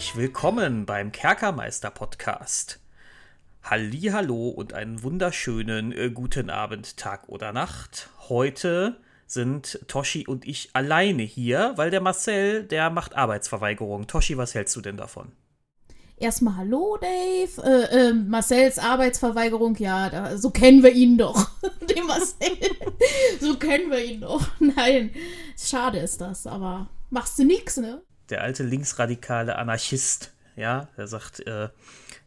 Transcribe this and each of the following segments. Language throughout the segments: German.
Herzlich willkommen beim Kerkermeister Podcast. Hallo und einen wunderschönen äh, guten Abend, Tag oder Nacht. Heute sind Toshi und ich alleine hier, weil der Marcel, der macht Arbeitsverweigerung. Toshi, was hältst du denn davon? Erstmal Hallo, Dave. Äh, äh, Marcells Arbeitsverweigerung, ja, da, so kennen wir ihn doch. Den Marcel. so kennen wir ihn doch. Nein, schade ist das, aber machst du nix, ne? Der alte linksradikale Anarchist, ja, der sagt, äh,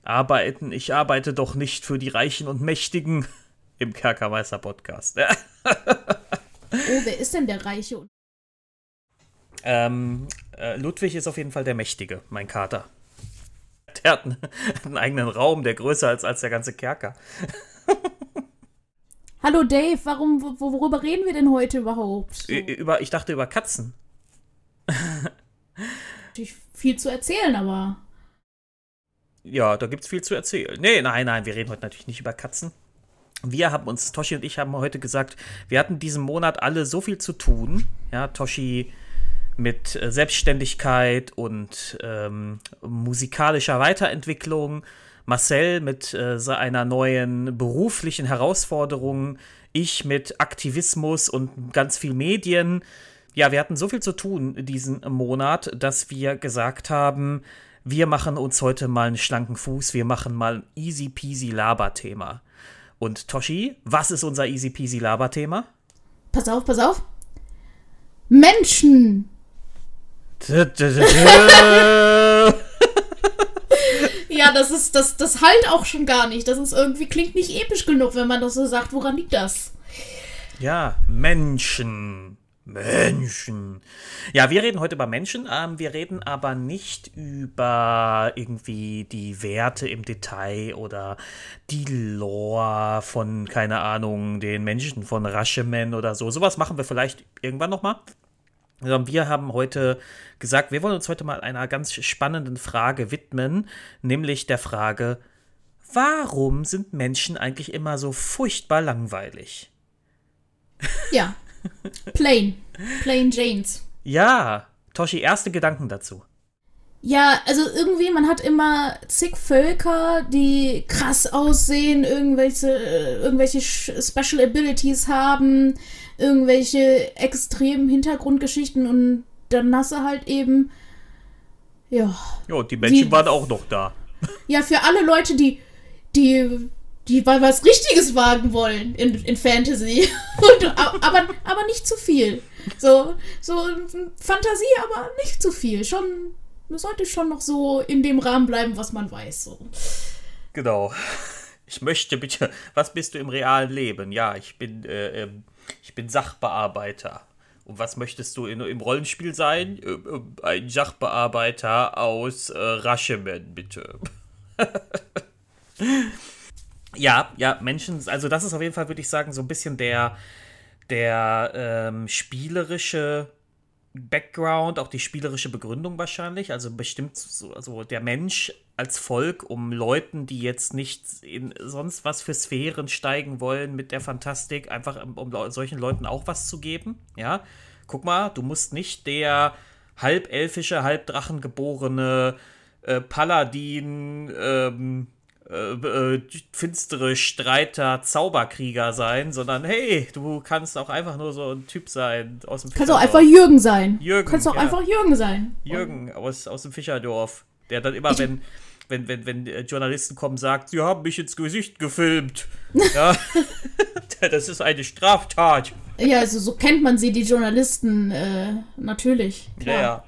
arbeiten, ich arbeite doch nicht für die Reichen und Mächtigen im Kerkermeister-Podcast. oh, wer ist denn der Reiche? Ähm, äh, Ludwig ist auf jeden Fall der Mächtige, mein Kater. Der hat einen, einen eigenen Raum, der größer ist als der ganze Kerker. Hallo Dave, warum, worüber reden wir denn heute überhaupt? So. Über, ich dachte über Katzen. Natürlich viel zu erzählen, aber. Ja, da gibt's viel zu erzählen. Nee, nein, nein, wir reden heute natürlich nicht über Katzen. Wir haben uns, Toshi und ich haben heute gesagt, wir hatten diesen Monat alle so viel zu tun. Ja, Toshi mit äh, Selbstständigkeit und ähm, musikalischer Weiterentwicklung, Marcel mit äh, einer neuen beruflichen Herausforderung, ich mit Aktivismus und ganz viel Medien. Ja, wir hatten so viel zu tun diesen Monat, dass wir gesagt haben, wir machen uns heute mal einen schlanken Fuß, wir machen mal ein easy peasy Laber-Thema. Und Toshi, was ist unser easy peasy Laber-Thema? Pass auf, pass auf. Menschen. ja, das ist, das, das halt auch schon gar nicht. Das ist irgendwie, klingt nicht episch genug, wenn man das so sagt. Woran liegt das? Ja, Menschen. Menschen. Ja, wir reden heute über Menschen. Ähm, wir reden aber nicht über irgendwie die Werte im Detail oder die Lore von, keine Ahnung, den Menschen von Rashomon oder so. Sowas machen wir vielleicht irgendwann nochmal. Wir haben heute gesagt, wir wollen uns heute mal einer ganz spannenden Frage widmen, nämlich der Frage, warum sind Menschen eigentlich immer so furchtbar langweilig? Ja, plain. Plain Janes. Ja, Toshi, erste Gedanken dazu. Ja, also irgendwie, man hat immer zig Völker, die krass aussehen, irgendwelche, äh, irgendwelche Special Abilities haben, irgendwelche extremen Hintergrundgeschichten und dann hast du halt eben, ja. Ja, die Menschen die, waren auch noch da. Ja, für alle Leute, die, die, die mal was Richtiges wagen wollen in, in Fantasy. Und, aber, aber nicht zu viel. So, so Fantasie, aber nicht zu viel. Schon, sollte schon noch so in dem Rahmen bleiben, was man weiß. So. Genau. Ich möchte bitte, was bist du im realen Leben? Ja, ich bin äh, ähm, ich bin Sachbearbeiter. Und was möchtest du in, im Rollenspiel sein? Äh, äh, ein Sachbearbeiter aus äh, Rashomon, bitte. ja, ja, Menschen, also das ist auf jeden Fall, würde ich sagen, so ein bisschen der, der ähm, spielerische Background, auch die spielerische Begründung wahrscheinlich. Also bestimmt so, also der Mensch als Volk, um Leuten, die jetzt nicht in sonst was für Sphären steigen wollen mit der Fantastik, einfach um, solchen Leuten auch was zu geben. Ja, guck mal, du musst nicht der halbelfische, halbdrachengeborene äh, Paladin, ähm, äh, äh, finstere Streiter, Zauberkrieger sein, sondern hey, du kannst auch einfach nur so ein Typ sein aus dem Kannst auch einfach Jürgen sein. Jürgen. Kannst auch ja. einfach Jürgen sein. Jürgen aus, aus dem Fischerdorf, der dann immer, ich wenn, wenn, wenn, wenn äh, Journalisten kommen, sagt, sie haben mich ins Gesicht gefilmt. ja. das ist eine Straftat. Ja, also so kennt man sie, die Journalisten, äh, natürlich. Klar. Ja, ja.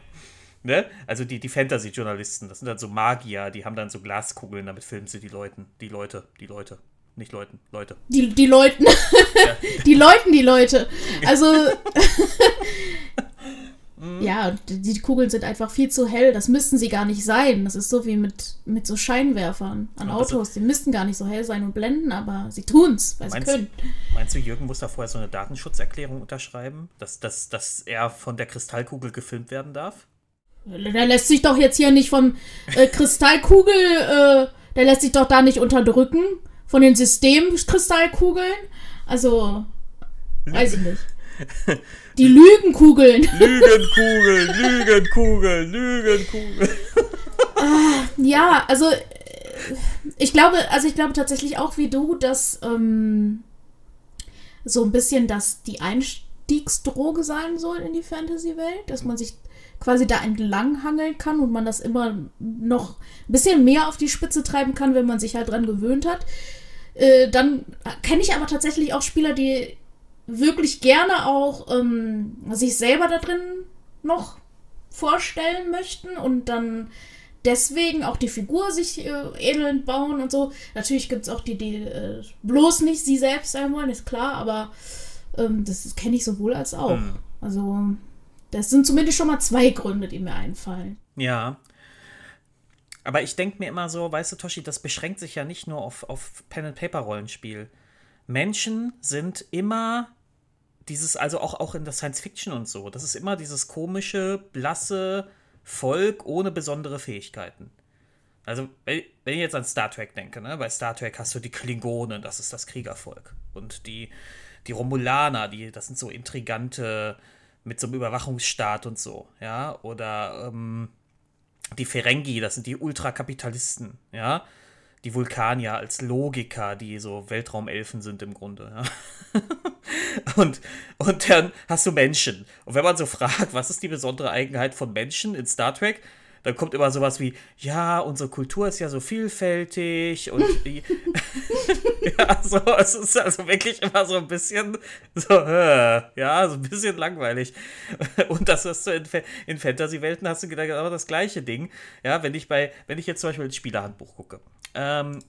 Ne? Also die, die Fantasy-Journalisten, das sind dann so Magier, die haben dann so Glaskugeln, damit filmen sie die Leuten, die Leute, die Leute. Nicht Leuten, Leute. Die, die Leuten. Ja. die Leuten, die Leute. Also. ja, die, die, Kugeln sind einfach viel zu hell. Das müssten sie gar nicht sein. Das ist so wie mit, mit so Scheinwerfern an ja, Autos. Die müssten gar nicht so hell sein und blenden, aber sie tun's, weil meinst, sie können. Meinst du, Jürgen muss da vorher so eine Datenschutzerklärung unterschreiben, dass, dass, dass er von der Kristallkugel gefilmt werden darf? Der lässt sich doch jetzt hier nicht vom äh, Kristallkugel, äh, der lässt sich doch da nicht unterdrücken von den Systemkristallkugeln. Also, weiß ich nicht. Die Lügenkugeln. Lügenkugeln, Lügenkugeln, Lügenkugeln. äh, ja, also äh, ich glaube, also ich glaube tatsächlich auch wie du, dass ähm, so ein bisschen dass die Einstiegsdroge sein soll in die Fantasy-Welt, dass man sich quasi da entlanghangeln kann und man das immer noch ein bisschen mehr auf die Spitze treiben kann, wenn man sich halt dran gewöhnt hat. Äh, dann kenne ich aber tatsächlich auch Spieler, die wirklich gerne auch ähm, sich selber da drin noch vorstellen möchten und dann deswegen auch die Figur sich äh, ähnelnd bauen und so. Natürlich gibt es auch die, die äh, bloß nicht sie selbst sein wollen, ist klar, aber ähm, das kenne ich sowohl als auch. Mhm. Also, das sind zumindest schon mal zwei Gründe, die mir einfallen. Ja. Aber ich denke mir immer so, weißt du, Toshi, das beschränkt sich ja nicht nur auf, auf Pen-and-Paper-Rollenspiel. Menschen sind immer dieses, also auch, auch in der Science Fiction und so, das ist immer dieses komische, blasse Volk ohne besondere Fähigkeiten. Also, wenn ich jetzt an Star Trek denke, ne? bei Star Trek hast du die Klingonen, das ist das Kriegervolk. Und die, die Romulaner, die, das sind so intrigante, mit so einem Überwachungsstaat und so, ja. Oder ähm, die Ferengi, das sind die Ultrakapitalisten, ja die Vulkanier als Logiker, die so Weltraumelfen sind im Grunde. Ja. und, und dann hast du Menschen. Und wenn man so fragt, was ist die besondere Eigenheit von Menschen in Star Trek, dann kommt immer sowas wie, ja, unsere Kultur ist ja so vielfältig und ja, so, es ist also wirklich immer so ein bisschen so, äh, ja, so ein bisschen langweilig. Und das ist so in, in Fantasy-Welten hast du genau das gleiche Ding. Ja, wenn ich bei, wenn ich jetzt zum Beispiel ins Spielerhandbuch gucke ähm,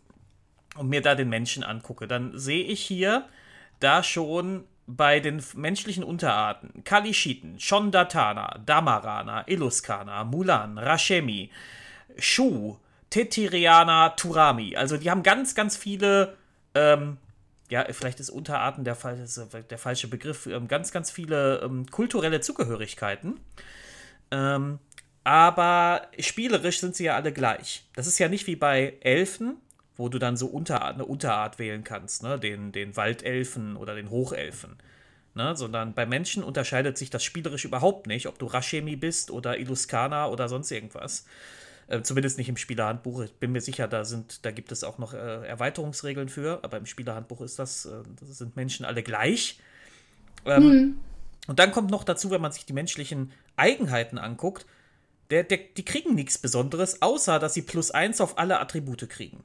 und mir da den Menschen angucke, dann sehe ich hier da schon bei den menschlichen Unterarten Kalishiten, Shondatana, Damarana, Illuskana, Mulan, Rashemi, Shu, Tetiriana, Turami. Also die haben ganz, ganz viele, ähm, ja, vielleicht ist Unterarten der, der falsche Begriff, ähm, ganz, ganz viele ähm, kulturelle Zugehörigkeiten. Ähm, aber spielerisch sind sie ja alle gleich. Das ist ja nicht wie bei Elfen, wo du dann so Unterart, eine Unterart wählen kannst, ne? den, den Waldelfen oder den Hochelfen. Ne? Sondern bei Menschen unterscheidet sich das spielerisch überhaupt nicht, ob du Rashemi bist oder Illuskana oder sonst irgendwas. Äh, zumindest nicht im Spielerhandbuch. Ich bin mir sicher, da, sind, da gibt es auch noch äh, Erweiterungsregeln für, aber im Spielerhandbuch ist das, äh, das sind Menschen alle gleich. Ähm, hm. Und dann kommt noch dazu, wenn man sich die menschlichen Eigenheiten anguckt, der, der, die kriegen nichts Besonderes, außer dass sie plus eins auf alle Attribute kriegen.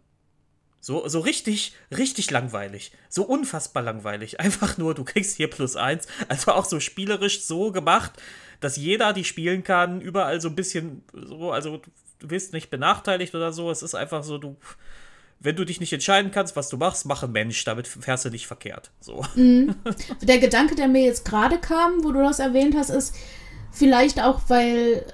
So, so richtig, richtig langweilig. So unfassbar langweilig. Einfach nur, du kriegst hier plus eins. Also auch so spielerisch so gemacht, dass jeder die spielen kann, überall so ein bisschen so, also du wirst nicht benachteiligt oder so. Es ist einfach so, du, wenn du dich nicht entscheiden kannst, was du machst, mach ein Mensch, damit fährst du nicht verkehrt. So. Mhm. Der Gedanke, der mir jetzt gerade kam, wo du das erwähnt hast, ist vielleicht auch, weil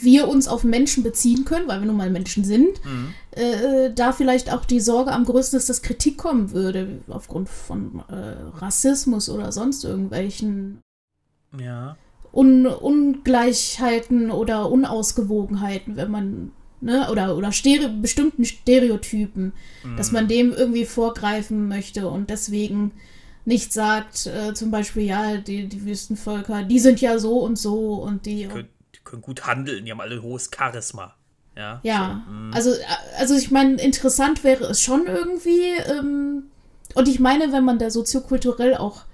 wir uns auf Menschen beziehen können, weil wir nun mal Menschen sind, mhm. äh, da vielleicht auch die Sorge am größten ist, dass Kritik kommen würde aufgrund von äh, Rassismus oder sonst irgendwelchen ja. Un Ungleichheiten oder Unausgewogenheiten, wenn man ne, oder oder Stere bestimmten Stereotypen, mhm. dass man dem irgendwie vorgreifen möchte und deswegen nicht sagt, äh, zum Beispiel, ja, die, die Wüstenvölker, die sind ja so und so und die. die können gut handeln, die haben alle hohes Charisma. Ja, ja. So, mm. also, also ich meine, interessant wäre es schon irgendwie. Ähm, und ich meine, wenn man da soziokulturell auch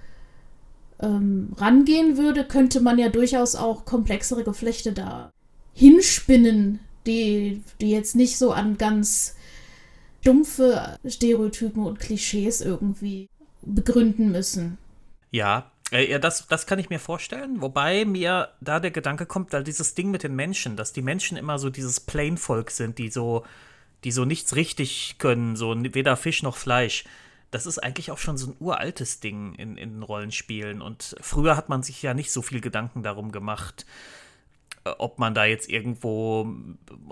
ähm, rangehen würde, könnte man ja durchaus auch komplexere Geflechte da hinspinnen, die, die jetzt nicht so an ganz dumpfe Stereotypen und Klischees irgendwie begründen müssen. Ja, ja, das, das kann ich mir vorstellen, wobei mir da der Gedanke kommt, da dieses Ding mit den Menschen, dass die Menschen immer so dieses Plain-Volk sind, die so, die so nichts richtig können, so weder Fisch noch Fleisch. Das ist eigentlich auch schon so ein uraltes Ding in, in Rollenspielen. Und früher hat man sich ja nicht so viel Gedanken darum gemacht, äh, ob man da jetzt irgendwo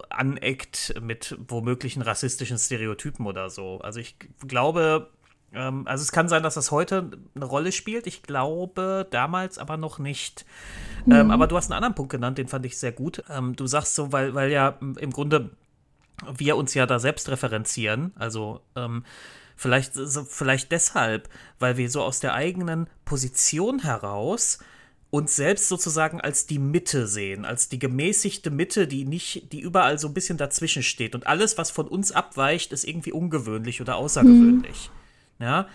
aneckt mit womöglichen rassistischen Stereotypen oder so. Also ich glaube, ähm, also es kann sein, dass das heute eine Rolle spielt. Ich glaube damals aber noch nicht. Ähm, mhm. Ähm, aber du hast einen anderen Punkt genannt, den fand ich sehr gut. Ähm, du sagst so, weil, weil ja im Grunde wir uns ja da selbst referenzieren. Also ähm, vielleicht, so, vielleicht deshalb, weil wir so aus der eigenen Position heraus uns selbst sozusagen als die Mitte sehen, als die gemäßigte Mitte, die nicht, die überall so ein bisschen dazwischen steht. Und alles, was von uns abweicht, ist irgendwie ungewöhnlich oder außergewöhnlich. Mhm. Ja.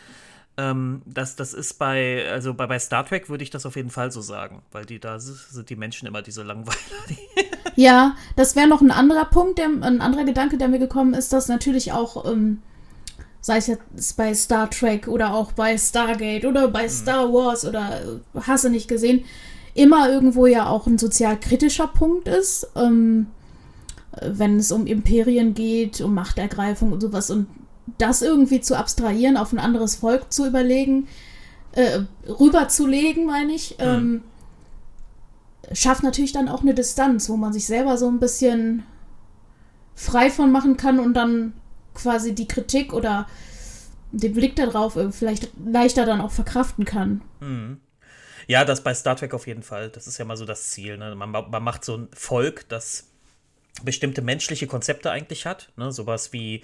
Ähm, das, das ist bei, also bei, bei Star Trek würde ich das auf jeden Fall so sagen, weil die da sind die Menschen immer diese Langweiler. ja, das wäre noch ein anderer Punkt, der, ein anderer Gedanke, der mir gekommen ist, dass natürlich auch ähm, sei es jetzt bei Star Trek oder auch bei Stargate oder bei mhm. Star Wars oder äh, hasse nicht gesehen, immer irgendwo ja auch ein sozial kritischer Punkt ist, ähm, wenn es um Imperien geht, um Machtergreifung und sowas und das irgendwie zu abstrahieren, auf ein anderes Volk zu überlegen, äh, rüberzulegen, meine ich, mhm. ähm, schafft natürlich dann auch eine Distanz, wo man sich selber so ein bisschen frei von machen kann und dann quasi die Kritik oder den Blick darauf vielleicht leichter dann auch verkraften kann. Mhm. Ja, das bei Star Trek auf jeden Fall. Das ist ja mal so das Ziel. Ne? Man, man macht so ein Volk, das bestimmte menschliche Konzepte eigentlich hat. Ne? Sowas wie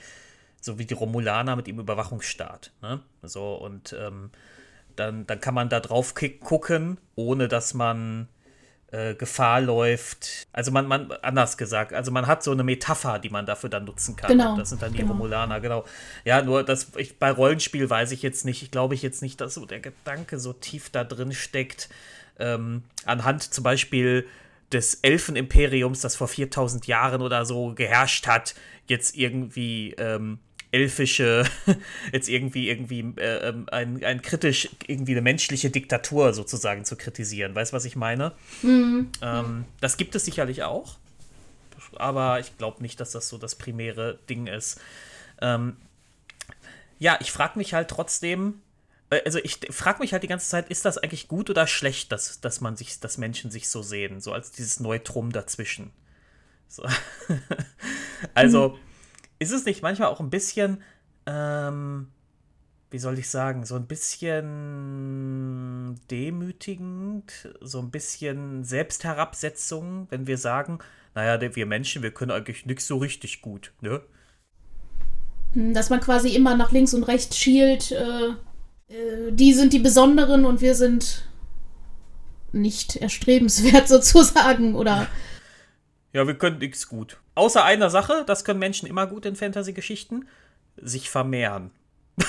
so wie die Romulaner mit dem Überwachungsstaat. Ne? So, und ähm, dann, dann kann man da drauf gucken, ohne dass man äh, Gefahr läuft. Also man, man, anders gesagt, also man hat so eine Metapher, die man dafür dann nutzen kann. Genau. Das sind dann die genau. Romulaner, genau. Ja, nur das, ich, bei Rollenspiel weiß ich jetzt nicht, ich glaube ich jetzt nicht, dass so der Gedanke so tief da drin steckt. Ähm, anhand zum Beispiel des Elfenimperiums, das vor 4000 Jahren oder so geherrscht hat, jetzt irgendwie ähm, elfische, jetzt irgendwie, irgendwie äh, ähm, ein, ein kritisch, irgendwie eine menschliche Diktatur sozusagen zu kritisieren. Weißt du, was ich meine? Mhm. Ähm, das gibt es sicherlich auch. Aber ich glaube nicht, dass das so das primäre Ding ist. Ähm, ja, ich frage mich halt trotzdem, äh, also ich frage mich halt die ganze Zeit, ist das eigentlich gut oder schlecht, dass, dass man sich, dass Menschen sich so sehen, so als dieses Neutrum dazwischen. So. also, mhm ist es nicht manchmal auch ein bisschen, ähm, wie soll ich sagen, so ein bisschen demütigend, so ein bisschen Selbstherabsetzung, wenn wir sagen, naja, wir Menschen, wir können eigentlich nichts so richtig gut, ne? Hm, dass man quasi immer nach links und rechts schielt, äh, äh, die sind die Besonderen und wir sind nicht erstrebenswert sozusagen, oder? Ja, wir können nichts gut. Außer einer Sache, das können Menschen immer gut in Fantasy-Geschichten, sich vermehren.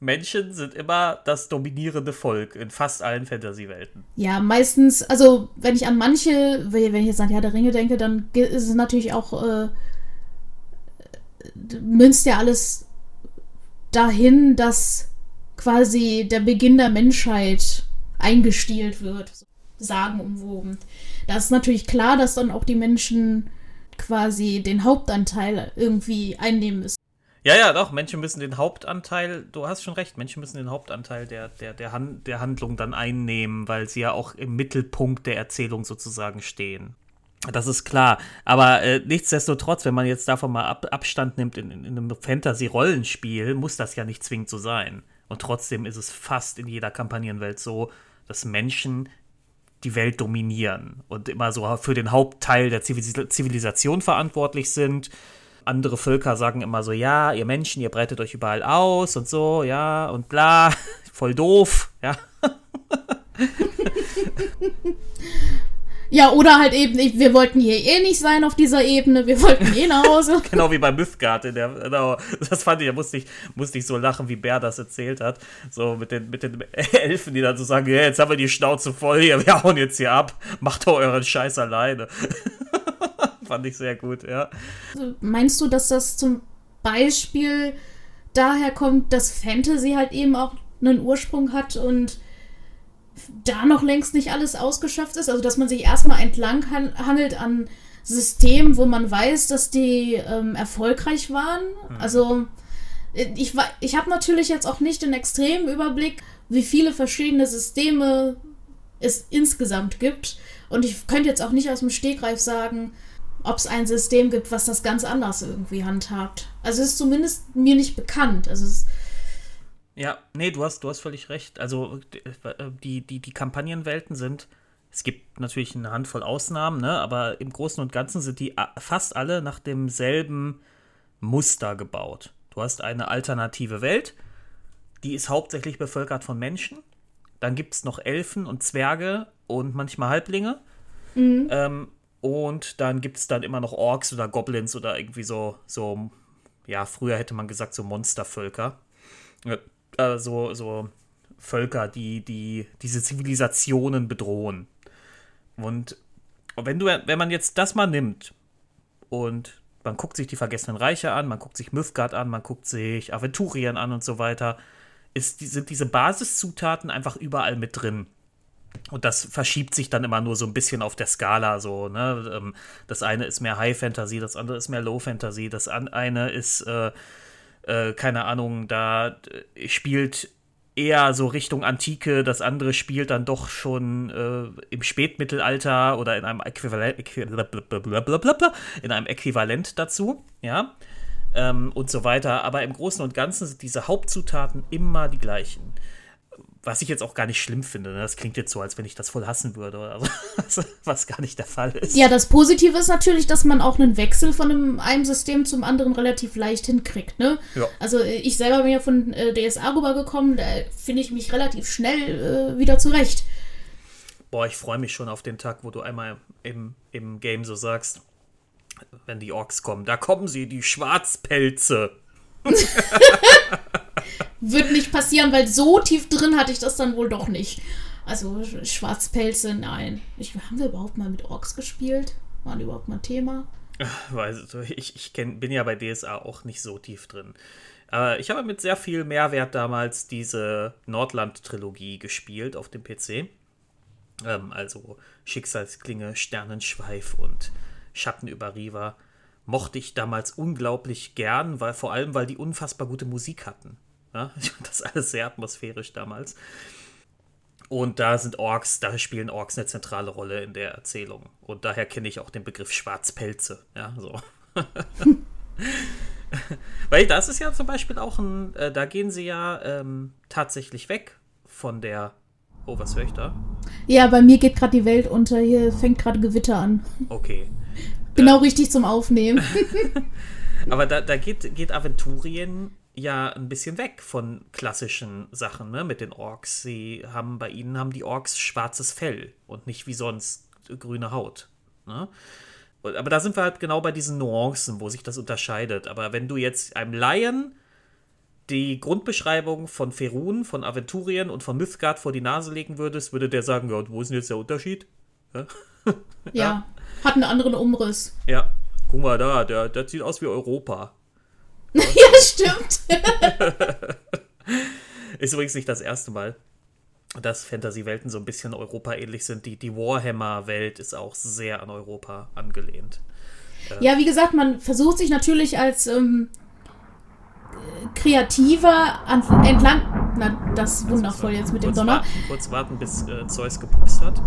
Menschen sind immer das dominierende Volk in fast allen Fantasy-Welten. Ja, meistens, also wenn ich an manche, wenn ich jetzt an Herr der Ringe denke, dann ist es natürlich auch, äh, münzt ja alles dahin, dass quasi der Beginn der Menschheit eingestielt wird sagenumwoben. Da ist natürlich klar, dass dann auch die Menschen quasi den Hauptanteil irgendwie einnehmen müssen. Ja, ja, doch, Menschen müssen den Hauptanteil, du hast schon recht, Menschen müssen den Hauptanteil der, der, der, Han der Handlung dann einnehmen, weil sie ja auch im Mittelpunkt der Erzählung sozusagen stehen. Das ist klar. Aber äh, nichtsdestotrotz, wenn man jetzt davon mal Ab Abstand nimmt in, in einem Fantasy-Rollenspiel, muss das ja nicht zwingend so sein. Und trotzdem ist es fast in jeder Kampagnenwelt so, dass Menschen die Welt dominieren und immer so für den Hauptteil der Zivilisation verantwortlich sind. Andere Völker sagen immer so, ja, ihr Menschen, ihr breitet euch überall aus und so, ja, und bla, voll doof, ja. Ja, oder halt eben, wir wollten hier eh nicht sein auf dieser Ebene, wir wollten eh nach Hause. genau wie bei Mythgard. Der, genau, das fand ich, da musste ich, musste ich so lachen, wie Bär das erzählt hat. So mit den, mit den Elfen, die dann so sagen, ja, jetzt haben wir die Schnauze voll hier, wir hauen jetzt hier ab, macht doch euren Scheiß alleine. fand ich sehr gut, ja. Also, meinst du, dass das zum Beispiel daher kommt, dass Fantasy halt eben auch einen Ursprung hat und da noch längst nicht alles ausgeschöpft ist. Also, dass man sich erstmal entlang hangelt an Systemen, wo man weiß, dass die ähm, erfolgreich waren. Mhm. Also, ich, ich habe natürlich jetzt auch nicht den extremen Überblick, wie viele verschiedene Systeme es insgesamt gibt. Und ich könnte jetzt auch nicht aus dem Stegreif sagen, ob es ein System gibt, was das ganz anders irgendwie handhabt. Also es ist zumindest mir nicht bekannt. Also es ja, nee, du hast, du hast völlig recht. Also äh, die, die, die Kampagnenwelten sind, es gibt natürlich eine Handvoll Ausnahmen, ne, aber im Großen und Ganzen sind die fast alle nach demselben Muster gebaut. Du hast eine alternative Welt, die ist hauptsächlich bevölkert von Menschen. dann gibt es noch Elfen und Zwerge und manchmal Halblinge. Ähm, und dann gibt es dann immer noch Orks oder Goblins oder irgendwie so, so, ja, früher hätte man gesagt, so Monstervölker. Äh, so, so Völker, die, die diese Zivilisationen bedrohen. Und wenn du, wenn man jetzt das mal nimmt und man guckt sich die Vergessenen Reiche an, man guckt sich Mythgard an, man guckt sich Aventurien an und so weiter, ist, sind diese Basiszutaten einfach überall mit drin. Und das verschiebt sich dann immer nur so ein bisschen auf der Skala. So, ne? Ähm, Das eine ist mehr High Fantasy, das andere ist mehr Low Fantasy, das eine ist, äh, äh, keine Ahnung, da äh, spielt eher so Richtung Antike, das andere spielt dann doch schon äh, im Spätmittelalter oder in einem Äquivalent, in einem Äquivalent dazu, ja, ähm, und so weiter. Aber im Großen und Ganzen sind diese Hauptzutaten immer die gleichen. Was ich jetzt auch gar nicht schlimm finde. Ne? Das klingt jetzt so, als wenn ich das voll hassen würde oder so. Was gar nicht der Fall ist. Ja, das Positive ist natürlich, dass man auch einen Wechsel von einem, einem System zum anderen relativ leicht hinkriegt, ne? Ja. Also äh, ich selber bin ja von äh, DSA rübergekommen, da finde ich mich relativ schnell äh, wieder zurecht. Boah, ich freue mich schon auf den Tag, wo du einmal im, im Game so sagst, wenn die Orks kommen, da kommen sie, die Schwarzpelze. Wird nicht passieren, weil so tief drin hatte ich das dann wohl doch nicht. Also Sch- Schwarzpelze, nein. Ich, haben wir überhaupt mal mit Orks gespielt? Die überhaupt mal Thema? Ich, ich kenn, bin ja bei DSA auch nicht so tief drin. Aber ich habe mit sehr viel Mehrwert damals diese Nordland-Trilogie gespielt auf dem PC. Ähm, also Schicksalsklinge, Sternenschweif und Schatten über Riva. Mochte ich damals unglaublich gern, weil vor allem, weil die unfassbar gute Musik hatten. Ja, ich fand das alles sehr atmosphärisch damals. Und da sind Orks, da spielen Orks eine zentrale Rolle in der Erzählung. Und daher kenne ich auch den Begriff Schwarzpelze. Ja, so. Weil das ist ja zum Beispiel auch ein, äh, da gehen sie ja ähm, tatsächlich weg von der. Oh, was höre ich da? Ja, bei mir geht gerade die Welt unter. Hier fängt gerade Gewitter an. Okay. Genau richtig zum Aufnehmen. Aber da, da geht, geht Aventurien ja ein bisschen weg von klassischen Sachen, ne, mit den Orks. Sie haben, bei ihnen haben die Orks schwarzes Fell und nicht wie sonst grüne Haut. Ne? Aber da sind wir halt genau bei diesen Nuancen, wo sich das unterscheidet. Aber wenn du jetzt einem Laien die Grundbeschreibung von Ferun, von Aventurien und von Mythgard vor die Nase legen würdest, würde der sagen, ja, und wo ist denn jetzt der Unterschied? ja. Hat einen anderen Umriss. Ja, guck mal da, der, der sieht aus wie Europa. ja, stimmt. Ist übrigens nicht das erste Mal, dass Fantasy-Welten so ein bisschen Europa-ähnlich sind. Die, die Warhammer-Welt ist auch sehr an Europa angelehnt. Ja, wie gesagt, man versucht sich natürlich als ähm, äh, Kreativer an, entlang. Na, das ist wundervoll jetzt mit dem Donner. Warten, kurz warten, bis äh, Zeus gepupst hat.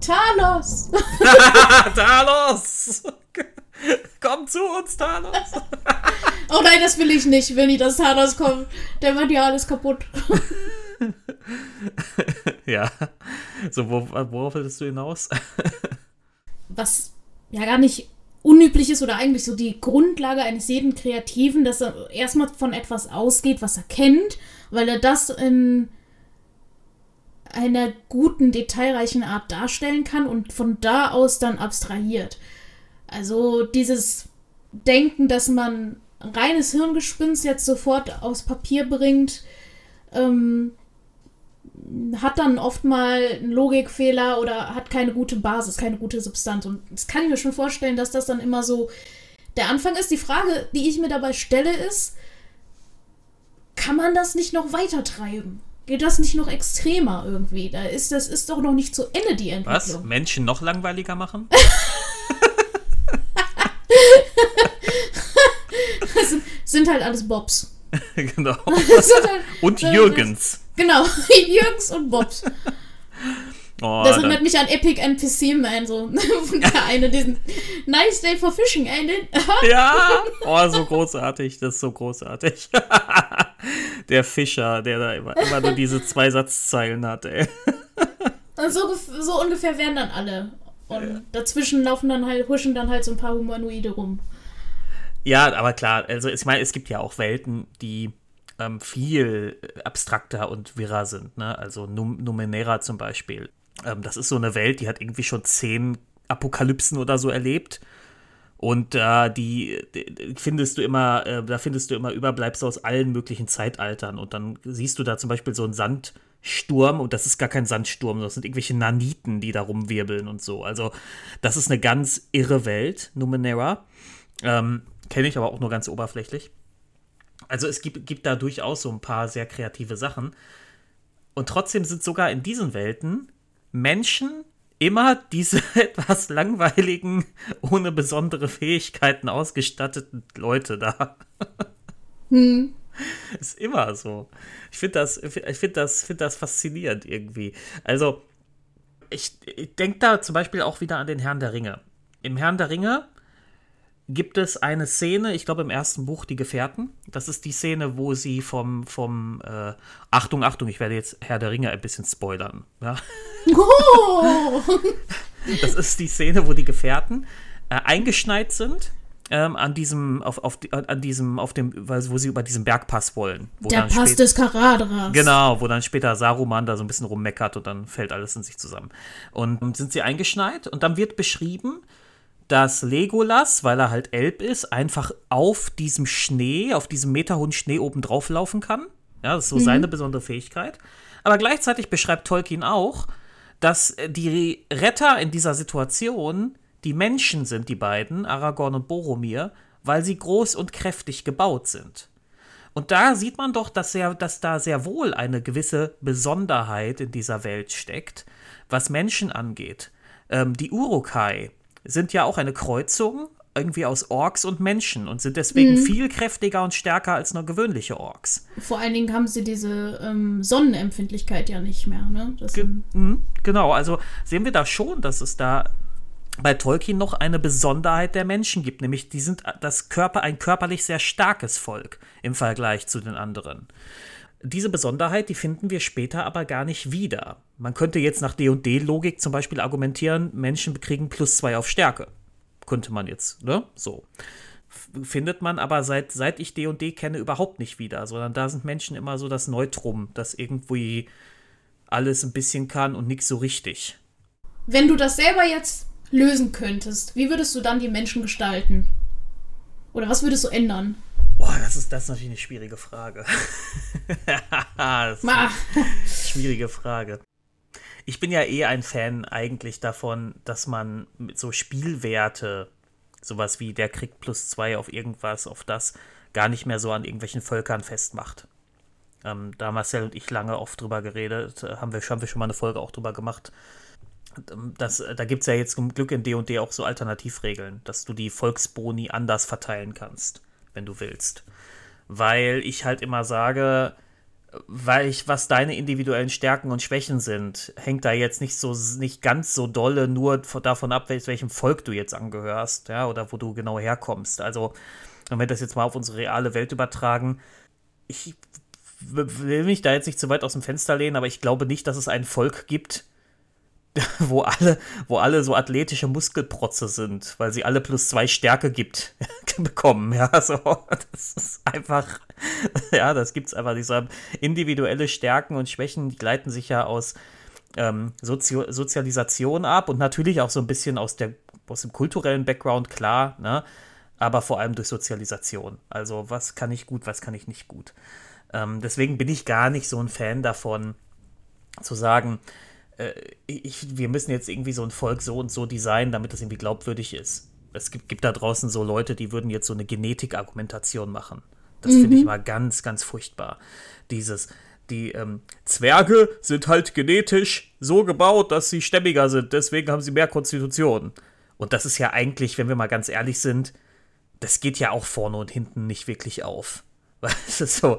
Talos! Talos! Komm zu uns, Talos! Oh nein, das will ich nicht, will nicht, dass Talos kommt. Der macht ja alles kaputt. ja. So, wo, worauf willst du hinaus? Was ja gar nicht unüblich ist oder eigentlich so die Grundlage eines jeden Kreativen, dass er erstmal von etwas ausgeht, was er kennt, weil er das in einer guten, detailreichen Art darstellen kann und von da aus dann abstrahiert. Also dieses Denken, dass man reines Hirngespinst jetzt sofort aus Papier bringt, ähm, hat dann oft mal einen Logikfehler oder hat keine gute Basis, keine gute Substanz. Und das kann ich mir schon vorstellen, dass das dann immer so der Anfang ist. Die Frage, die ich mir dabei stelle, ist, kann man das nicht noch weiter treiben? Geht das nicht noch extremer irgendwie? Da ist, das ist doch noch nicht zu Ende, die Was? Entwicklung. Menschen noch langweiliger machen? Das sind, sind halt alles Bobs. genau. Halt, Und so, Jürgens. Genau, Jürgens und Bobs. Oh, Das erinnert mich an Epic NPC Man, so. Der eine, diesen Nice Day for Fishing, ey. den- Ja! Oh, so großartig, das ist so großartig. der Fischer, der da immer, immer nur diese zwei Satzzeilen hat, ey. Und so, so ungefähr werden dann alle. Und dazwischen laufen dann halt, huschen dann halt so ein paar Humanoide rum. Ja, aber klar, also ich meine, es gibt ja auch Welten, die ähm, viel abstrakter und wirrer sind. Ne? Also Num Numenera zum Beispiel. Ähm, das ist so eine Welt, die hat irgendwie schon zehn Apokalypsen oder so erlebt. Und äh, die, die, findest du immer, äh, da findest du immer Überbleibsel aus allen möglichen Zeitaltern. Und dann siehst du da zum Beispiel so einen Sandsturm und das ist gar kein Sandsturm, das sind irgendwelche Naniten, die da rumwirbeln und so. Also, das ist eine ganz irre Welt, Numenera. Ähm, Kenne ich aber auch nur ganz oberflächlich. Also es gibt, gibt da durchaus so ein paar sehr kreative Sachen. Und trotzdem sind sogar in diesen Welten Menschen immer diese etwas langweiligen, ohne besondere Fähigkeiten ausgestatteten Leute da. Hm. Ist immer so. Ich finde das, ich find das, find das faszinierend irgendwie. Also, ich, ich denke da zum Beispiel auch wieder an den Herrn der Ringe. Im Herrn der Ringe gibt es eine Szene, ich glaube im ersten Buch, Die Gefährten. Das ist die Szene, wo sie vom, vom äh, Achtung, Achtung, ich werde jetzt Herr der Ringe ein bisschen spoilern. Ja? Oh. Das ist die Szene, wo die Gefährten äh, eingeschneit sind. Ähm, an diesem, auf, auf, an diesem, auf dem, wo sie über diesen Bergpass wollen. der Pass des Karadras. Genau, wo dann später Saruman da so ein bisschen rummeckert und dann fällt alles in sich zusammen. Und, und sind sie eingeschneit und dann wird beschrieben, dass Legolas, weil er halt Elb ist, einfach auf diesem Schnee, auf diesem meterhohen Schnee oben drauf laufen kann. Ja, das ist so mhm. seine besondere Fähigkeit. Aber gleichzeitig beschreibt Tolkien auch, dass die Retter in dieser Situation die Menschen sind, die beiden, Aragorn und Boromir, weil sie groß und kräftig gebaut sind. Und da sieht man doch, dass, sehr, dass da sehr wohl eine gewisse Besonderheit in dieser Welt steckt, was Menschen angeht. Ähm, die Urukai, sind ja auch eine Kreuzung irgendwie aus Orks und Menschen und sind deswegen mhm. viel kräftiger und stärker als nur gewöhnliche Orks. Vor allen Dingen haben sie diese ähm, Sonnenempfindlichkeit ja nicht mehr. Ne? Ge mhm, genau, also sehen wir da schon, dass es da bei Tolkien noch eine Besonderheit der Menschen gibt, nämlich die sind das Körper ein körperlich sehr starkes Volk im Vergleich zu den anderen. Diese Besonderheit, die finden wir später aber gar nicht wieder. Man könnte jetzt nach D&D-Logik zum Beispiel argumentieren, Menschen kriegen plus zwei auf Stärke. Könnte man jetzt, ne? So. Findet man aber seit, seit ich D&D kenne überhaupt nicht wieder, sondern da sind Menschen immer so das Neutrum, das irgendwie alles ein bisschen kann und nichts so richtig. Wenn du das selber jetzt lösen könntest, wie würdest du dann die Menschen gestalten? Oder was würdest du ändern? Boah, das ist, das ist natürlich eine schwierige Frage. das ist eine schwierige Frage. Ich bin ja eh ein Fan eigentlich davon, dass man mit so Spielwerte, sowas wie der kriegt plus zwei auf irgendwas, auf das, gar nicht mehr so an irgendwelchen Völkern festmacht. Ähm, da Marcel und ich lange oft drüber geredet, äh, haben wir, haben wir schon mal eine Folge auch drüber gemacht. Das, da gibt es ja jetzt zum Glück in D&D auch so Alternativregeln, dass du die Volksboni anders verteilen kannst wenn du willst. Weil ich halt immer sage, weil ich, was deine individuellen Stärken und Schwächen sind, hängt da jetzt nicht so, nicht ganz so dolle nur davon ab, welchem Volk du jetzt angehörst, ja, oder wo du genau herkommst. Also, wenn wir das jetzt mal auf unsere reale Welt übertragen, ich will mich da jetzt nicht zu weit aus dem Fenster lehnen, aber ich glaube nicht, dass es ein Volk gibt, wo alle, wo alle so athletische Muskelprotze sind, weil sie alle plus zwei Stärke gibt, bekommen. Ja, so, das ist einfach, ja, das gibt's einfach. Diese individuelle Stärken und Schwächen, die gleiten sich ja aus ähm, Sozio Sozialisation ab und natürlich auch so ein bisschen aus, der, aus dem kulturellen Background, klar, ne? aber vor allem durch Sozialisation. Also, was kann ich gut, was kann ich nicht gut. Ähm, deswegen bin ich gar nicht so ein Fan davon, zu sagen, äh, ich, wir müssen jetzt irgendwie so ein Volk so und so designen, damit das irgendwie glaubwürdig ist. Es gibt, gibt da draußen so Leute, die würden jetzt so eine Genetik-Argumentation machen. Das mhm. finde ich mal ganz, ganz furchtbar. Dieses, die ähm, Zwerge sind halt genetisch so gebaut, dass sie stämmiger sind, deswegen haben sie mehr Konstitution. Und das ist ja eigentlich, wenn wir mal ganz ehrlich sind, das geht ja auch vorne und hinten nicht wirklich auf. Das ist so,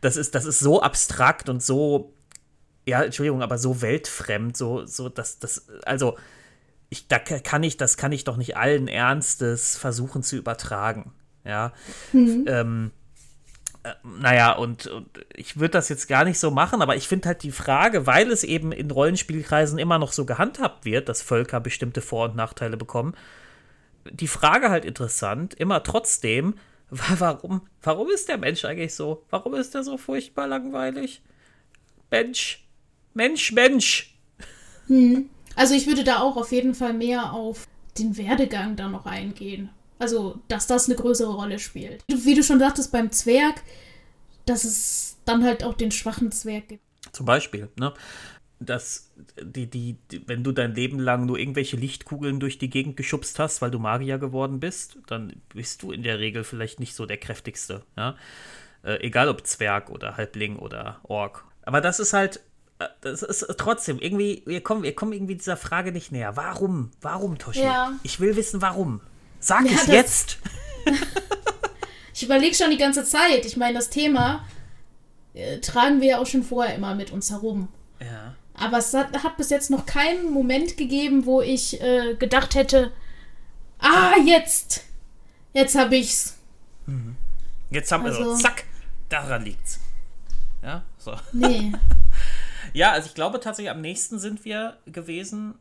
das ist, das ist so abstrakt und so ja, Entschuldigung, aber so weltfremd, so, so, das, das, also, ich, da kann ich, das kann ich doch nicht allen Ernstes versuchen zu übertragen. Ja. Mhm. Ähm, äh, naja, und, und ich würde das jetzt gar nicht so machen, aber ich finde halt die Frage, weil es eben in Rollenspielkreisen immer noch so gehandhabt wird, dass Völker bestimmte Vor- und Nachteile bekommen, die Frage halt interessant, immer trotzdem, Warum? Warum ist der Mensch eigentlich so? Warum ist er so furchtbar langweilig? Mensch, Mensch, Mensch. Hm. Also ich würde da auch auf jeden Fall mehr auf den Werdegang da noch eingehen. Also, dass das eine größere Rolle spielt. Wie du schon sagtest beim Zwerg, dass es dann halt auch den schwachen Zwerg gibt. Zum Beispiel, ne? Dass die, die, die, wenn du dein Leben lang nur irgendwelche Lichtkugeln durch die Gegend geschubst hast, weil du Magier geworden bist, dann bist du in der Regel vielleicht nicht so der kräftigste, ja. Äh, egal ob Zwerg oder Halbling oder Ork. Aber das ist halt, das ist trotzdem irgendwie, wir kommen, wir kommen irgendwie dieser Frage nicht näher. Warum? Warum, Toshi? Ja. Ich will wissen, warum. Sag Ja, es jetzt. Ich überlege schon die ganze Zeit. Ich meine, das Thema äh, tragen wir ja auch schon vorher immer mit uns herum. Ja. Aber es hat, hat bis jetzt noch keinen Moment gegeben, wo ich äh, gedacht hätte, ah, jetzt, jetzt habe ich's. Jetzt haben wir so, Also- zack, daran liegt's. Ja, so. Nee. Ja, also ich glaube tatsächlich, am nächsten sind wir gewesen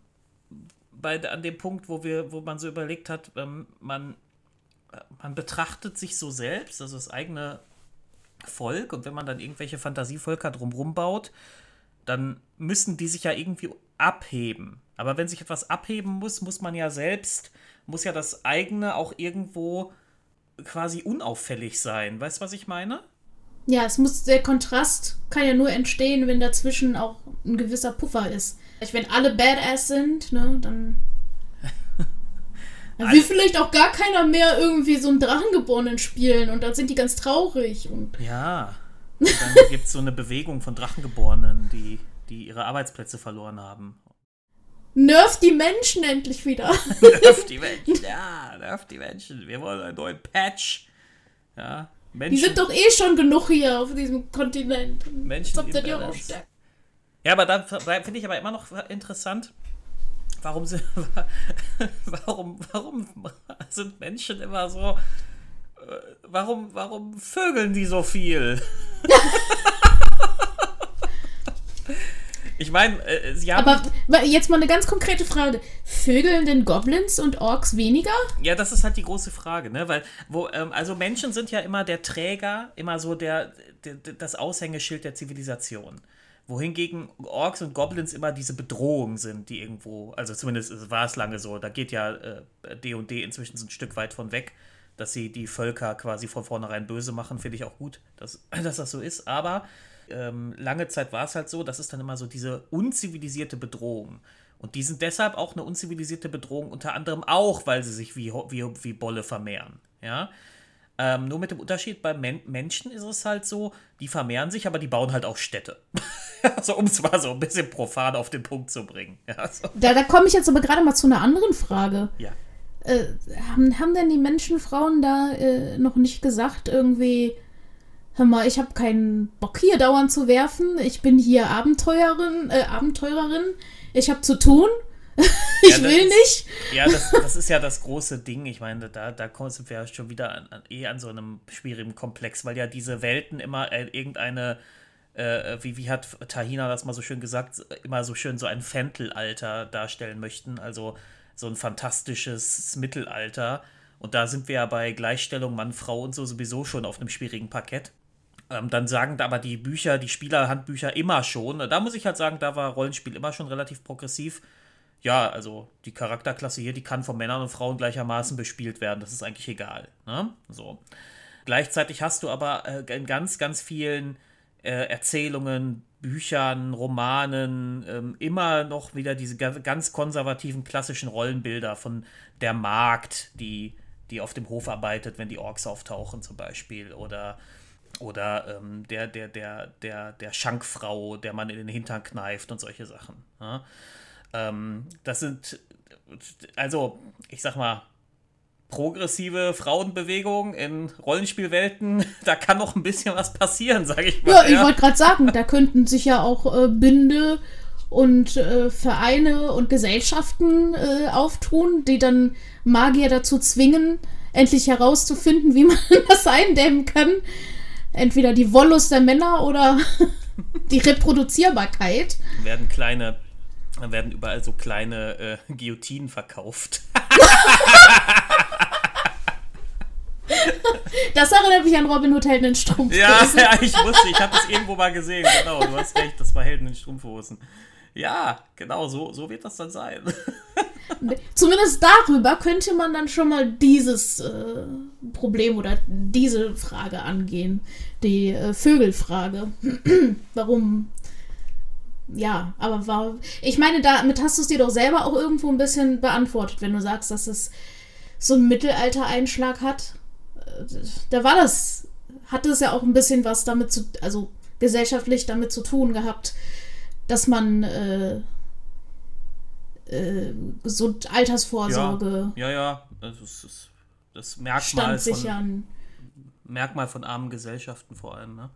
bei, an dem Punkt, wo wir, wo man so überlegt hat, ähm, man, man betrachtet sich so selbst, also das eigene Volk, und wenn man dann irgendwelche Fantasievölker drumrum baut, dann müssen die sich ja irgendwie abheben. Aber wenn sich etwas abheben muss, muss man ja selbst, muss ja das eigene auch irgendwo quasi unauffällig sein. Weißt du, was ich meine? Ja, es muss, der Kontrast kann ja nur entstehen, wenn dazwischen auch ein gewisser Puffer ist. Wenn alle Badass sind, ne, dann. Dann will vielleicht auch gar keiner mehr irgendwie so einen Drachengeborenen spielen und dann sind die ganz traurig und. Ja. Und dann gibt es so eine Bewegung von Drachengeborenen, die, die ihre Arbeitsplätze verloren haben. Nervt die Menschen endlich wieder. Nervt die Menschen, ja, nervt die Menschen. Wir wollen einen neuen Patch. Ja, Menschen. Die sind doch eh schon genug hier auf diesem Kontinent. Menschen der die auch. Ja, aber da finde ich aber immer noch interessant, warum sind, warum, warum sind Menschen immer so, äh, warum, warum vögeln die so viel? ich meine, äh, sie haben. Aber jetzt mal eine ganz konkrete Frage. Vögeln denn Goblins und Orks weniger? Ja, das ist halt die große Frage, ne? Weil, wo, ähm, also Menschen sind ja immer der Träger, immer so der, der, der das Aushängeschild der Zivilisation. Wohingegen Orks und Goblins immer diese Bedrohung sind, die irgendwo, also zumindest war es lange so, da geht ja äh, D&D inzwischen so ein Stück weit von weg, dass sie die Völker quasi von vornherein böse machen, finde ich auch gut, dass, dass das so ist, aber ähm, lange Zeit war es halt so, das ist dann immer so diese unzivilisierte Bedrohung. Und die sind deshalb auch eine unzivilisierte Bedrohung, unter anderem auch, weil sie sich wie, wie, wie Bolle vermehren. Ja. Ähm, nur mit dem Unterschied, bei Men Menschen ist es halt so, die vermehren sich, aber die bauen halt auch Städte. also, um es mal so ein bisschen profan auf den Punkt zu bringen. Ja, so. Da, da komme ich jetzt aber gerade mal zu einer anderen Frage. ja. Äh, haben, haben denn die Menschenfrauen da äh, noch nicht gesagt, irgendwie, hör mal, ich habe keinen Bock hier dauernd zu werfen, ich bin hier Abenteurerin, äh, Abenteurerin, ich habe zu tun, ich Ja, will ist- nicht. Ja, das, das ist ja das große Ding. Ich meine, da, da kommen wir ja schon wieder an, an, eh an so einem schwierigen Komplex, weil ja diese Welten immer äh, irgendeine, äh, wie, wie hat Tahina das mal so schön gesagt, immer so schön so ein Fentelalter darstellen möchten. Also so ein fantastisches Mittelalter. Und da sind wir ja bei Gleichstellung Mann-Frau und so sowieso schon auf einem schwierigen Parkett. Ähm, dann sagen aber die Bücher, die Spielerhandbücher immer schon. Da muss ich halt sagen, da war Rollenspiel immer schon relativ progressiv. Ja, also die Charakterklasse hier, die kann von Männern und Frauen gleichermaßen bespielt werden. Das ist eigentlich egal. Ne? So. Gleichzeitig hast du aber äh, in ganz, ganz vielen äh, Erzählungen, Büchern, Romanen ähm, immer noch wieder diese ga- ganz konservativen klassischen Rollenbilder von der Magd, die, die auf dem Hof arbeitet, wenn die Orks auftauchen zum Beispiel. Oder, oder ähm, der, der, der, der, der Schankfrau, der man in den Hintern kneift und solche Sachen. Ja? Ähm, das sind, also, ich sag mal, progressive Frauenbewegung in Rollenspielwelten, da kann noch ein bisschen was passieren, sage ich mal. Ja, ich wollte gerade sagen, da könnten sich ja auch äh, Bünde und äh, Vereine und Gesellschaften äh, auftun, die dann Magier dazu zwingen, endlich herauszufinden, wie man das eindämmen kann. Entweder die Wollust der Männer oder die Reproduzierbarkeit. werden kleine, werden überall so kleine äh, Guillotinen verkauft. Das erinnert mich an Robin Hood Helden in Strumpfhosen. Ja, ja, ich wusste, ich habe es irgendwo mal gesehen. Genau, du hast recht, das war Helden in Strumpfhosen. Ja, genau, so, so wird das dann sein. Zumindest darüber könnte man dann schon mal dieses äh, Problem oder diese Frage angehen. Die äh, Vögelfrage. Warum? Ja, aber war. Ich meine, damit hast du es dir doch selber auch irgendwo ein bisschen beantwortet, wenn du sagst, dass es so einen Mittelalter-Einschlag hat. Äh, Da war das. Hatte es ja auch ein bisschen was damit zu. Also gesellschaftlich damit zu tun gehabt, dass man. Äh, äh, gesund Altersvorsorge, Ja, ja, das ist das, Merkmal, von. Merkmal von armen Gesellschaften vor allem. Ne?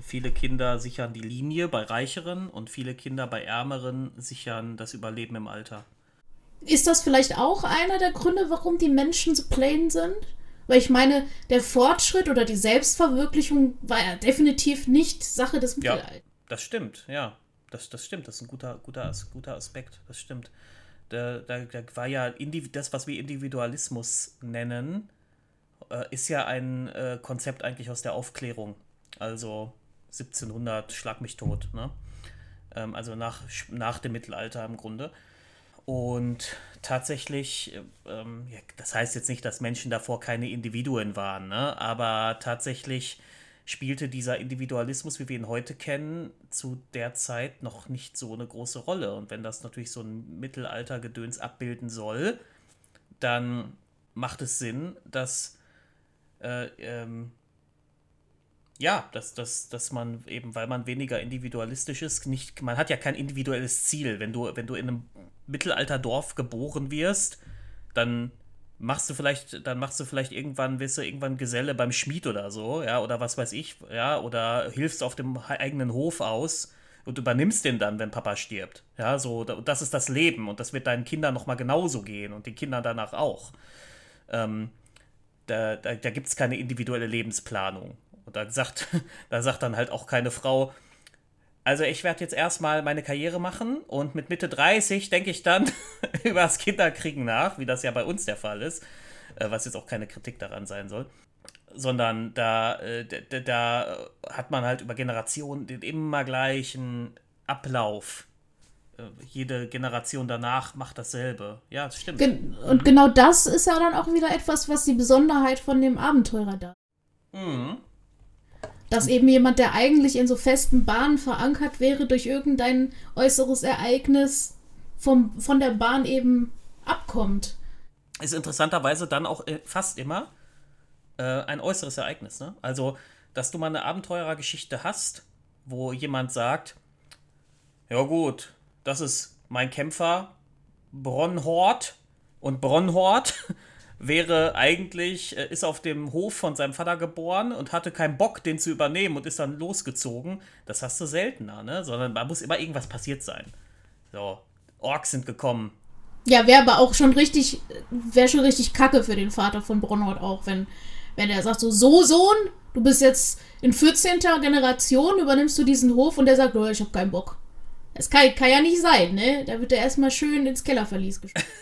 Viele Kinder sichern die Linie bei Reicheren und viele Kinder bei Ärmeren sichern das Überleben im Alter. Ist das vielleicht auch einer der Gründe, warum die Menschen so plain sind? Weil ich meine, der Fortschritt oder die Selbstverwirklichung war ja definitiv nicht Sache des Ja, Mittelalters. das stimmt, ja. Das, das stimmt, das ist ein guter, guter, guter Aspekt, das stimmt. Da, da, da war ja Indiv das, was wir Individualismus nennen, äh, ist ja ein äh, Konzept eigentlich aus der Aufklärung. Also 1700, schlag mich tot, ne? Ähm, also nach, nach dem Mittelalter im Grunde. Und tatsächlich, ähm, ja, das heißt jetzt nicht, dass Menschen davor keine Individuen waren, ne? aber tatsächlich spielte dieser Individualismus, wie wir ihn heute kennen, zu der Zeit noch nicht so eine große Rolle. Und wenn das natürlich so ein Mittelaltergedöns abbilden soll, dann macht es Sinn, dass äh, ähm, ja, dass, dass, dass man eben, weil man weniger individualistisch ist, nicht, man hat ja kein individuelles Ziel. Wenn du, wenn du in einem Mittelalterdorf geboren wirst, dann machst du vielleicht, dann machst du vielleicht irgendwann, wirst du irgendwann Geselle beim Schmied oder so, ja, oder was weiß ich, ja, oder hilfst auf dem eigenen Hof aus und übernimmst den dann, wenn Papa stirbt. Ja, so, da- das ist das Leben und das wird deinen Kindern nochmal genauso gehen und den Kindern danach auch. Ähm, da, da, da gibt es keine individuelle Lebensplanung. Und da sagt, da sagt dann halt auch keine Frau, also ich werde jetzt erstmal meine Karriere machen und mit Mitte 30 denke ich dann über das Kinderkriegen nach, wie das ja bei uns der Fall ist, äh, was jetzt auch keine Kritik daran sein soll. Sondern da, äh, da, da- hat man halt über Generationen den immer gleichen Ablauf. Äh, jede Generation danach macht dasselbe. Ja, das stimmt. Gen und genau das ist ja dann auch wieder etwas, was die Besonderheit von dem Abenteurer da. Mhm. Dass eben jemand, der eigentlich in so festen Bahnen verankert wäre, durch irgendein äußeres Ereignis vom, von der Bahn eben abkommt. ist interessanterweise dann auch äh, fast immer äh, ein äußeres Ereignis. Ne? Also, dass du mal eine Abenteurergeschichte hast, wo jemand sagt, ja gut, das ist mein Kämpfer Bronhort und Bronhort wäre eigentlich, äh, ist auf dem Hof von seinem Vater geboren und hatte keinen Bock, den zu übernehmen und ist dann losgezogen. Das hast du seltener, ne? Sondern da muss immer irgendwas passiert sein. So, Orks sind gekommen, Ja, wäre aber auch schon richtig, wäre schon richtig kacke für den Vater von Bronhard auch, wenn, wenn er sagt so, so Sohn, du bist jetzt in 14. Generation, übernimmst du diesen Hof und der sagt, oh, ich hab keinen Bock. Das kann, kann ja nicht sein, ne? Da wird er erstmal schön ins Kellerverlies gestellt.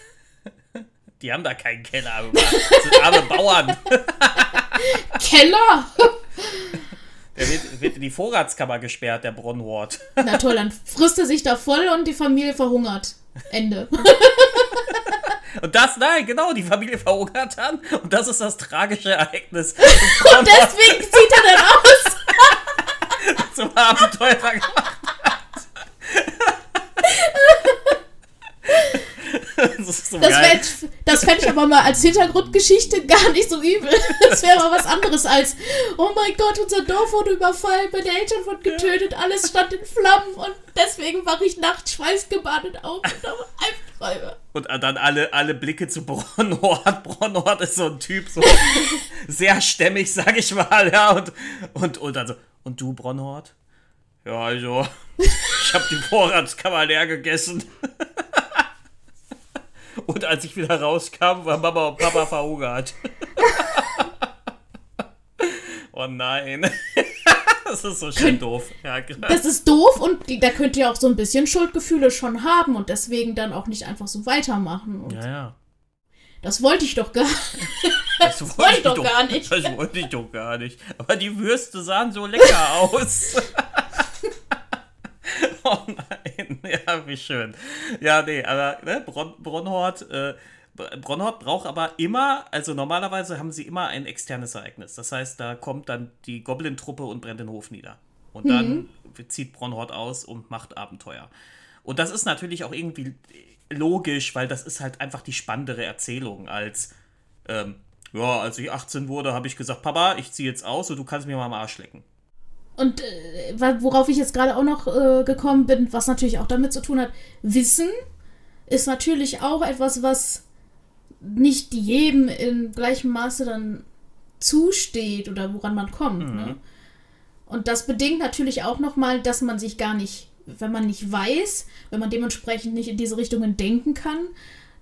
Die haben da keinen Keller, aber das sind arme Bauern. Keller? Der wird, wird in die Vorratskammer gesperrt, der Bronhort. Na toll, dann frisst er sich da voll und die Familie verhungert. Ende. Und das, nein, genau, die Familie verhungert dann. Und das ist das tragische Ereignis. Und deswegen sieht er dann aus. zum Abenteurer gemacht hat. das so Das, geil. wär- das fände ich aber mal als Hintergrundgeschichte gar nicht so übel. Das wäre mal was anderes als, oh mein Gott, unser Dorf wurde überfallen, meine Eltern wurden getötet, alles stand in Flammen und deswegen wache ich nachts schweißgebadet auf und auf Albträume. Und dann alle, alle Blicke zu Bronhort. Bronhort ist so ein Typ, so sehr stämmig, sag ich mal, ja. Und, und, und dann so, und du, Bronhort? Ja, also, ich habe die Vorratskammer leer gegessen. Und als ich wieder rauskam, war Mama und Papa verhungert. oh nein. Das ist so schön doof. Ja, Das ist doof und da könnt ihr auch so ein bisschen Schuldgefühle schon haben und deswegen dann auch nicht einfach so weitermachen. Ja, ja. das wollte ich doch gar nicht. Das Das wollte ich doch gar nicht. Das wollte ich doch gar nicht. Aber die Würste sahen so lecker aus. oh nein, ja, wie schön. Ja, nee, aber ne, Bron Bronhort, äh, Bronhort braucht aber immer, also normalerweise haben sie immer ein externes Ereignis. Das heißt, da kommt dann die Goblin-Truppe und brennt den Hof nieder. Und dann mhm. zieht Bronhort aus und macht Abenteuer. Und das ist natürlich auch irgendwie logisch, weil das ist halt einfach die spannendere Erzählung als, ähm, ja, als ich 18 wurde, habe ich gesagt, Papa, ich ziehe jetzt aus und du kannst mir mal am Arsch lecken. Und äh, worauf ich jetzt gerade auch noch äh, gekommen bin, was natürlich auch damit zu tun hat, Wissen ist natürlich auch etwas, was nicht jedem in gleichem Maße dann zusteht oder woran man kommt. Mhm. Ne? Und das bedingt natürlich auch nochmal, dass man sich gar nicht, wenn man nicht weiß, wenn man dementsprechend nicht in diese Richtungen denken kann,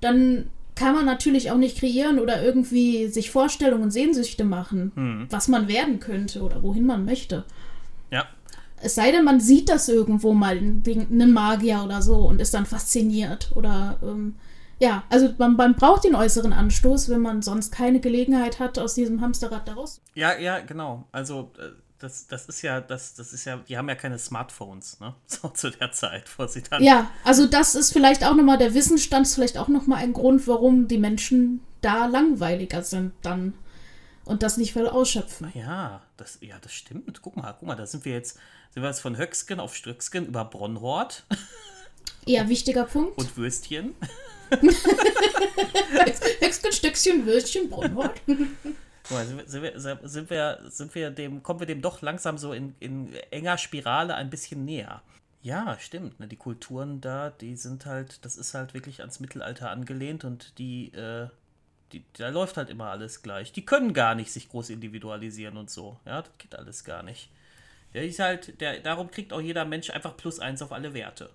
dann kann man natürlich auch nicht kreieren oder irgendwie sich Vorstellungen, Sehnsüchte machen, mhm. was man werden könnte oder wohin man möchte. Ja. Es sei denn, man sieht das irgendwo mal wegen einem Magier oder so und ist dann fasziniert. Oder ähm, ja, also man, man, braucht den äußeren Anstoß, wenn man sonst keine Gelegenheit hat, aus diesem Hamsterrad daraus. Ja, ja, genau. Also äh, das, das ist ja, das, das ist ja, die haben ja keine Smartphones, ne? So zu der Zeit, vor sie dann. Ja, also das ist vielleicht auch nochmal, der Wissensstand ist vielleicht auch nochmal ein Grund, warum die Menschen da langweiliger sind dann und das nicht voll ausschöpfen. Ja, das, ja, das stimmt. Guck mal, guck mal, da sind wir jetzt, sind wir jetzt von Höcksken auf Strücksken über Bronhort. Ja, wichtiger Punkt. Und Würstchen. Höcksken, Stöckchen, Würstchen, Bronhort. Guck mal, sind wir, sind wir, sind wir dem, kommen wir dem doch langsam so in, in enger Spirale ein bisschen näher. Ja, stimmt. Ne? Die Kulturen da, die sind halt, das ist halt wirklich ans Mittelalter angelehnt und die, äh, die, da läuft halt immer alles gleich. Die können gar nicht sich groß individualisieren und so. Ja, das geht alles gar nicht. Der ist halt, der, darum kriegt auch jeder Mensch einfach plus eins auf alle Werte.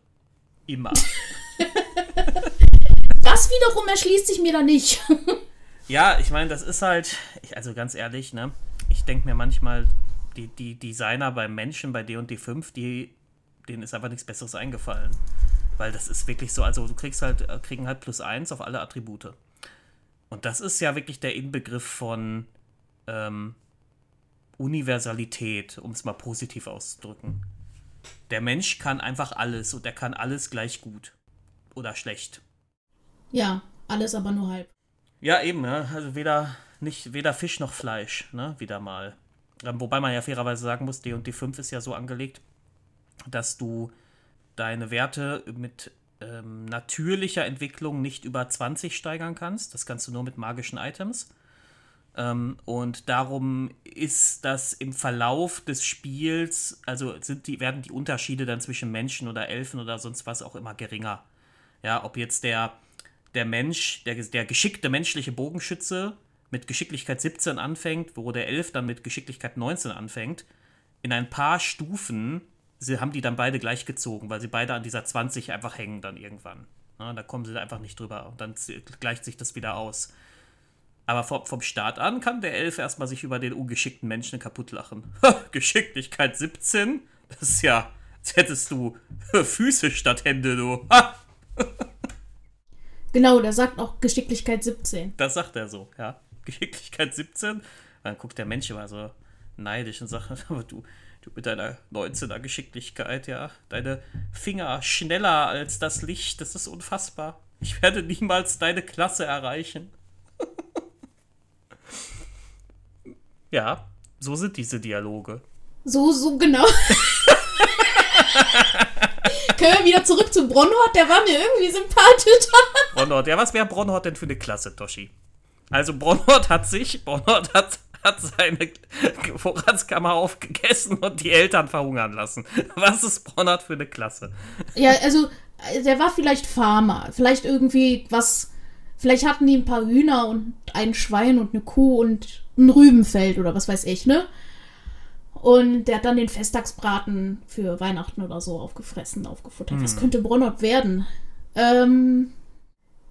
Immer. das wiederum erschließt sich mir da nicht. ja, ich meine, das ist halt, ich, also ganz ehrlich, ne? Ich denke mir manchmal, die, die Designer beim Menschen bei D&D 5, die, denen ist einfach nichts Besseres eingefallen. Weil das ist wirklich so, also du kriegst halt, äh, kriegen halt plus eins auf alle Attribute. Und das ist ja wirklich der Inbegriff von ähm, Universalität, um es mal positiv auszudrücken. Der Mensch kann einfach alles und er kann alles gleich gut oder schlecht. Ja, alles aber nur halb. Ja, eben, ja. also weder, nicht, weder Fisch noch Fleisch, ne, wieder mal. Ähm, wobei man ja fairerweise sagen muss, D&D 5 ist ja so angelegt, dass du deine Werte mit ähm, natürlicher Entwicklung nicht über 20 steigern kannst. Das kannst du nur mit magischen Items. Ähm, und darum ist das im Verlauf des Spiels, also sind die, werden die Unterschiede dann zwischen Menschen oder Elfen oder sonst was auch immer geringer. Ja, ob jetzt der, der Mensch, der, der geschickte menschliche Bogenschütze mit Geschicklichkeit 17 anfängt, wo der Elf dann mit Geschicklichkeit 19 anfängt, in ein paar Stufen sie haben die dann beide gleich gezogen, weil sie beide an dieser 20 einfach hängen dann irgendwann. Ja, da kommen sie einfach nicht drüber und dann gleicht sich das wieder aus. Aber vom, vom Start an kann der Elf erstmal sich über den ungeschickten Menschen kaputt lachen. Geschicklichkeit 17? Das ist ja, als hättest du Füße statt Hände, du. genau, der sagt auch Geschicklichkeit 17. Das sagt er so, ja. Geschicklichkeit 17? Dann guckt der Mensch immer so neidisch und sagt, aber du, Du mit deiner 19er Geschicklichkeit, ja. Deine Finger schneller als das Licht, das ist unfassbar. Ich werde niemals deine Klasse erreichen. ja, so sind diese Dialoge. So, so genau. Können wir wieder zurück zu Bronhort? Der war mir irgendwie sympathischer. Bronhort, ja, was wäre Bronhort denn für eine Klasse, Toshi? Also Bronhort hat sich, Bronhort hat hat seine Vorratskammer aufgegessen und die Eltern verhungern lassen. Was ist Bronhard für eine Klasse? Ja, also der war vielleicht Farmer. Vielleicht irgendwie was. Vielleicht hatten die ein paar Hühner und ein Schwein und eine Kuh und ein Rübenfeld oder was weiß ich, ne? Und der hat dann den Festtagsbraten für Weihnachten oder so aufgefressen, aufgefuttert. Hm. Was könnte Bronhard werden? Ähm,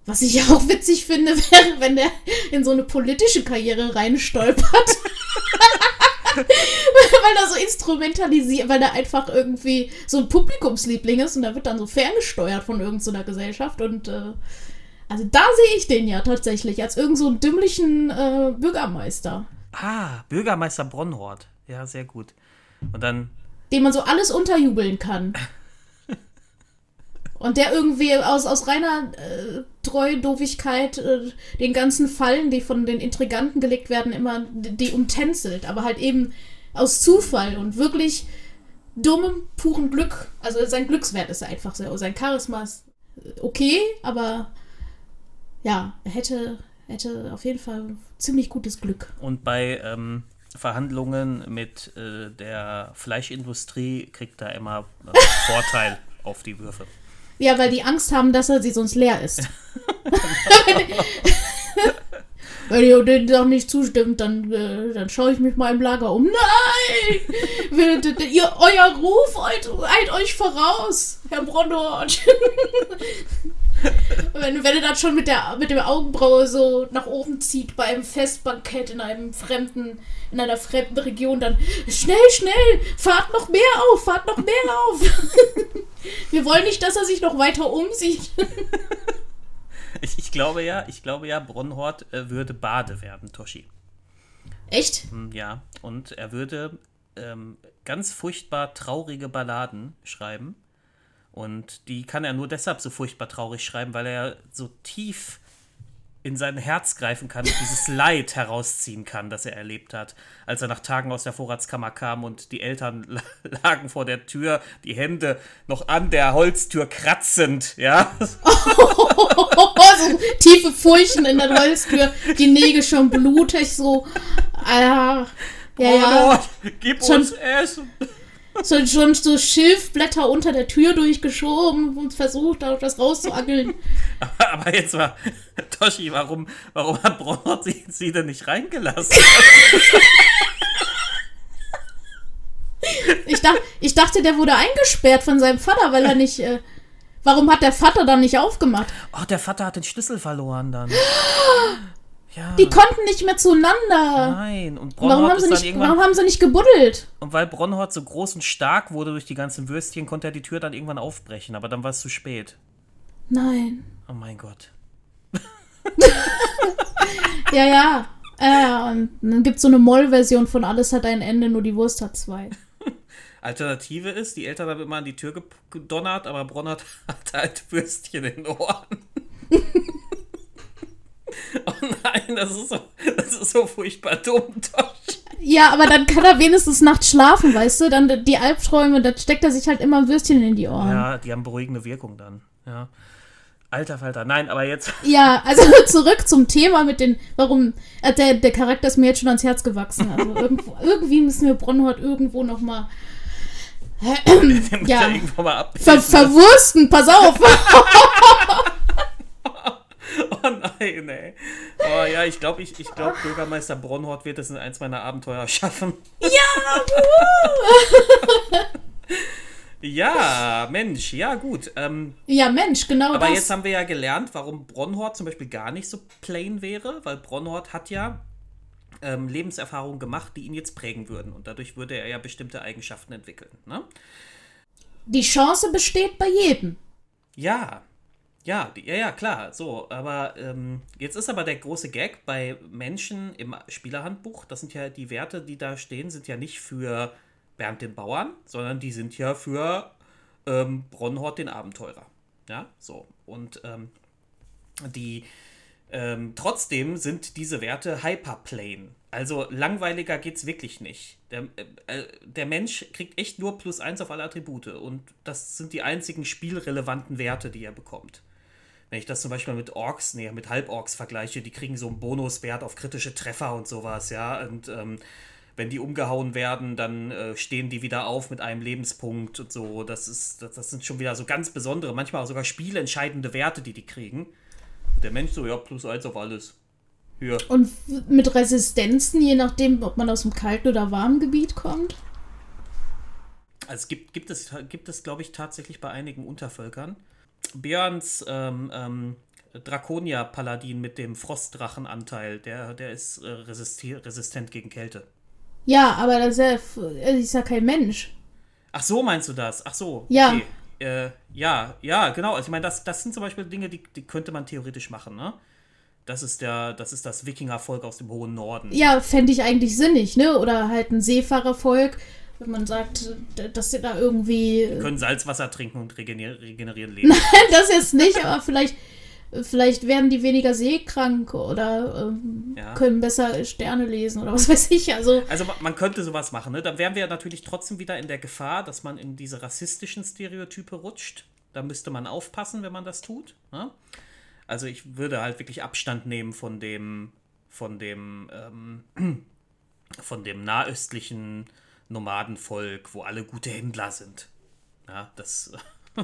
was ich auch witzig finde, wäre, wenn der in so eine politische Karriere reinstolpert. weil er so instrumentalisiert, weil er einfach irgendwie so ein Publikumsliebling ist und da wird dann so ferngesteuert von irgendeiner so Gesellschaft und äh, Also da sehe ich den ja tatsächlich als irgend so einen dümmlichen äh, Bürgermeister, Ah, Bürgermeister Bronhort. Ja, sehr gut. Und dann, dem man so alles unterjubeln kann. Und der irgendwie aus, aus reiner äh, Treudoofigkeit äh, den ganzen Fallen, die von den Intriganten gelegt werden, immer die, umtänzelt. Aber halt eben aus Zufall und wirklich dummem, puren Glück. Also sein Glückswert ist einfach so. Sein Charisma ist äh, okay, aber ja, er hätte, hätte auf jeden Fall ziemlich gutes Glück. und bei ähm, Verhandlungen mit äh, der Fleischindustrie kriegt er immer äh, Vorteil auf die Würfe. Ja, weil die Angst haben, dass er sie sonst leer ist. Wenn ihr den Sachen nicht zustimmt, dann, äh, dann schaue ich mich mal im Lager um. Nein! Ihr, euer Ruf eilt, euch voraus, Herr Bronnort. wenn, wenn er dann schon mit der, mit der Augenbraue so nach oben zieht bei einem Festbankett in einem fremden, in einer fremden Region, dann schnell, schnell, fahrt noch mehr auf, fahrt noch mehr auf. Wir wollen nicht, dass er sich noch weiter umsieht. Ich, ich glaube ja, ich glaube ja, Bronhort äh, würde Bade werden, Toshi. Echt? Hm, Ja, und er würde ähm, ganz furchtbar traurige Balladen schreiben. Und die kann er nur deshalb so furchtbar traurig schreiben, weil er so tief in sein Herz greifen kann und dieses Leid herausziehen kann, das er erlebt hat, als er nach Tagen aus der Vorratskammer kam und die Eltern la- lagen vor der Tür, die Hände noch an der Holztür kratzend, ja. so tiefe Furchen in der Holztür, die Nägel schon blutig, so. Ah, ja, ja. Bronhort, gib Schon- uns Essen. So, schon so Schilfblätter unter der Tür durchgeschoben und versucht, da das rauszuangeln. Aber jetzt mal, Toshi, warum, warum hat Bronhort sie, sie denn nicht reingelassen? Ich, dach, ich dachte, der wurde eingesperrt von seinem Vater, weil er nicht. Äh, warum hat der Vater dann nicht aufgemacht? Oh, der Vater hat den Schlüssel verloren dann. Ja. Die konnten nicht mehr zueinander. Nein, und Warum Bronhort haben, sie nicht, warum haben sie nicht gebuddelt? Und weil Bronhort so groß und stark wurde durch die ganzen Würstchen, konnte er die Tür dann irgendwann aufbrechen, aber dann war es zu spät. Nein. Oh mein Gott. Ja, ja. Ja, und dann gibt es so eine Moll-Version von Alles hat ein Ende, nur die Wurst hat zwei. Alternative ist, die Eltern haben immer an die Tür ge- gedonnert, aber Bronhort hat halt Würstchen in den Ohren. oh nein, das ist so, das ist so furchtbar dumm, Tosh. Ja, aber dann kann er wenigstens nachts schlafen, weißt du? Dann die Albträume, dann steckt er sich halt immer ein Würstchen in die Ohren. Ja, die haben beruhigende Wirkung dann. Ja. Alter Falter, nein, aber jetzt. Ja, also zurück zum Thema mit den, warum, äh, der, der Charakter ist mir jetzt schon ans Herz gewachsen. Also irgendwo, irgendwie müssen wir Bronhort irgendwo nochmal muss Ja. ja irgendwo mal ab. ver verwursten, pass auf. Oh nein, ey. Oh ja, ich glaube, ich, ich glaub, Bürgermeister Bronhort wird es in eins meiner Abenteuer schaffen. Ja, Mensch, ja gut. Ähm, Ja, Mensch, genau aber das. jetzt haben wir ja gelernt, warum Bronhort zum Beispiel gar nicht so plain wäre, weil Bronhort hat ja ähm, Lebenserfahrungen gemacht, die ihn jetzt prägen würden. Und dadurch würde er ja bestimmte Eigenschaften entwickeln. Ne? Die Chance besteht bei jedem. Ja, ja, ja, ja, klar, so, aber ähm, jetzt ist aber der große Gag bei Menschen im Spielerhandbuch, das sind ja die Werte, die da stehen, sind ja nicht für Bernd den Bauern, sondern die sind ja für ähm, Bronhort den Abenteurer. Ja, so, und ähm, die, ähm, trotzdem sind diese Werte hyperplane. Also langweiliger geht's wirklich nicht. Der, äh, der Mensch kriegt echt nur plus eins auf alle Attribute und das sind die einzigen spielrelevanten Werte, die er bekommt. Wenn ich das zum Beispiel mit Orks, nee, mit Halborks vergleiche, die kriegen so einen Bonuswert auf kritische Treffer und sowas, ja. Und ähm, wenn die umgehauen werden, dann äh, stehen die wieder auf mit einem Lebenspunkt und so. Das ist, das, das sind schon wieder so ganz besondere, manchmal auch sogar spielentscheidende Werte, die die kriegen. Der Mensch so, ja, plus eins auf alles. Hier. Und mit Resistenzen, je nachdem, ob man aus dem kalten oder warmen Gebiet kommt. Also gibt, gibt es, gibt es glaube ich, tatsächlich bei einigen Untervölkern. Björns ähm, ähm, Draconia-Paladin mit dem Frostdrachenanteil, der, der ist äh, resistent gegen Kälte. Ja, aber das ist ja, er ist ja kein Mensch. Ach so, meinst du das? Ach so. Ja. Okay. Äh, ja, ja, genau. Also ich meine, das, das sind zum Beispiel Dinge, die, die könnte man theoretisch machen, ne? Das ist der, das ist das Wikingervolk aus dem hohen Norden. Ja, fände ich eigentlich sinnig, ne? Oder halt ein Seefahrervolk, wenn man sagt, dass sie da irgendwie. Die können Salzwasser trinken und regener regenerieren Leben. das jetzt nicht, aber vielleicht, vielleicht werden die weniger seekrank oder ähm, Ja. können besser Sterne lesen oder was weiß ich. Also, Also ma- man könnte sowas machen, ne? Dann wären wir natürlich trotzdem wieder in der Gefahr, dass man in diese rassistischen Stereotype rutscht. Da müsste man aufpassen, wenn man das tut. Ne? Also ich würde halt wirklich Abstand nehmen von dem, von dem, ähm, von dem nahöstlichen Nomadenvolk, wo alle gute Händler sind. Ja, das.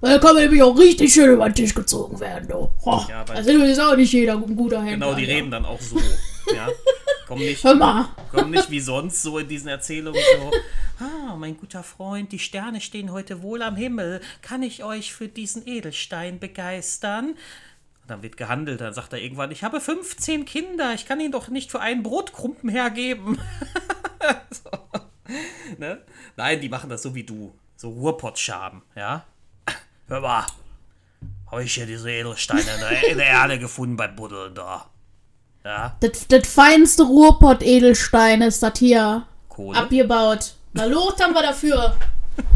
da kann man nämlich auch richtig schön über den Tisch gezogen werden. Du. Oh, Ja, also ist auch nicht jeder ein guter Händler. Genau, die ja. reden dann auch so. Ja. Kommen nicht, Hör mal. kommen nicht wie sonst so in diesen Erzählungen so, ah, mein guter Freund, die Sterne stehen heute wohl am Himmel. Kann ich euch für diesen Edelstein begeistern? Dann wird gehandelt, dann sagt er irgendwann, ich habe 15 Kinder, ich kann ihnen doch nicht für einen Brotkrumpen hergeben. so. ne? Nein, die machen das so wie du. So Ruhrpott-Schaben, ja? Hör mal, habe ich hier diese Edelsteine in der, in der Erde gefunden bei Buddeln da. Ja, Das, das feinste Ruhrpott-Edelstein ist das hier Kohle. abgebaut. Na los, haben wir dafür.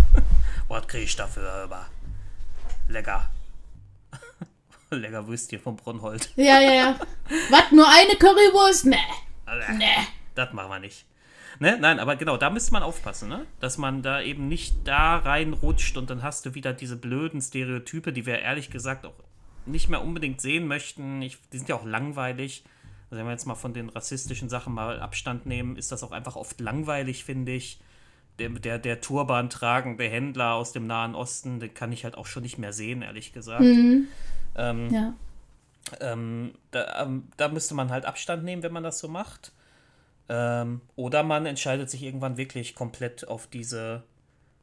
Was krieg ich dafür? Hör mal. Lecker. Lecker Würstchen vom Bronnhold. Ja, ja, ja. Was, nur eine Currywurst? Nee. Nee. Das machen wir nicht. Ne? Nein, aber genau, da müsste man aufpassen, ne? Dass man da eben nicht da reinrutscht und dann hast du wieder diese blöden Stereotype, die wir ehrlich gesagt auch nicht mehr unbedingt sehen möchten. Ich, die sind ja auch langweilig. Also wenn wir jetzt mal von den rassistischen Sachen mal Abstand nehmen, ist das auch einfach oft langweilig, finde ich. Der, der, der Turban tragende Händler aus dem Nahen Osten, den kann ich halt auch schon nicht mehr sehen, ehrlich gesagt. Ähm, Ja. ähm, da, ähm, da müsste man halt Abstand nehmen, wenn man das so macht. Ähm, oder man entscheidet sich irgendwann wirklich komplett auf diese,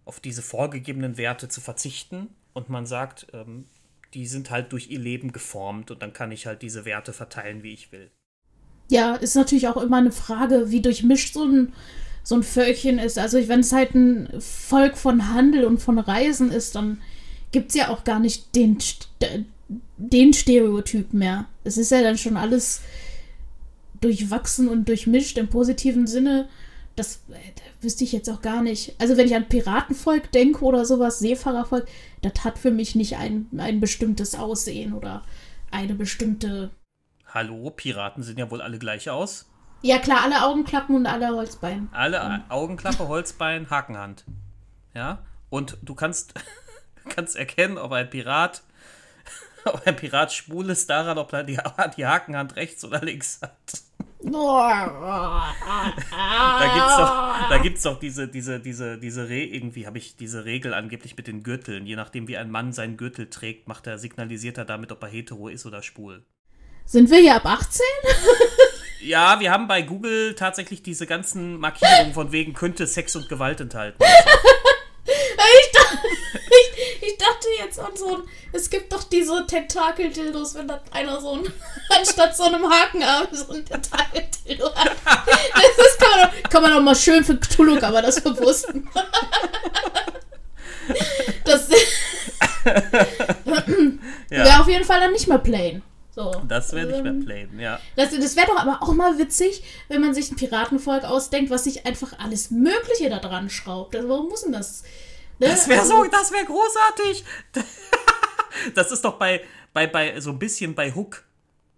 auf diese vorgegebenen Werte zu verzichten und man sagt, ähm, die sind halt durch ihr Leben geformt und dann kann ich halt diese Werte verteilen, wie ich will. Ja, ist natürlich auch immer eine Frage, wie durchmischt so ein, so ein Völkchen ist. Also, wenn es halt ein Volk von Handel und von Reisen ist, dann gibt es ja auch gar nicht den, den Stereotyp mehr. Es ist ja dann schon alles durchwachsen und durchmischt im positiven Sinne. Das, äh, wüsste ich jetzt auch gar nicht. Also, wenn ich an Piratenvolk denke oder sowas, Seefahrervolk, das hat für mich nicht ein, ein bestimmtes Aussehen oder eine bestimmte. Hallo, Piraten sehen ja wohl alle gleich aus. Ja, klar, alle Augenklappen und alle Holzbeine. Alle Augenklappe, Holzbein, Hakenhand. Ja? Und du kannst, kannst erkennen, ob ein Pirat, ob ein Pirat schwul ist, daran, ob er die, die Hakenhand rechts oder links hat. Da gibt's doch, da gibt's doch diese, diese, diese, diese Re irgendwie habe ich diese Regel angeblich mit den Gürteln. Je nachdem, wie ein Mann seinen Gürtel trägt, macht er, signalisiert er damit, ob er hetero ist oder schwul. Sind wir hier ab 18? Ja, wir haben bei Google tatsächlich diese ganzen Markierungen von wegen könnte Sex und Gewalt enthalten. Ich dachte, ich, dachte jetzt an so ein. Es gibt doch diese Tentakel-Dildos, wenn das einer so ein. anstatt so einem Hakenarm so ein Tentakel-Dildo hat. Das ist, kann, man doch, kann man doch mal schön für Cthulhu, aber das bewussten. Das wäre Ja, auf jeden Fall dann nicht mehr plain. So. das wäre nicht mehr Ähm, plain, ja. Das, das wäre doch aber auch mal witzig, wenn man sich ein Piratenvolk ausdenkt, was sich einfach alles Mögliche da dran schraubt. Also warum muss denn das? Ne? Das wäre Also- so, das wäre großartig. Das ist doch bei, bei, bei so ein bisschen bei Hook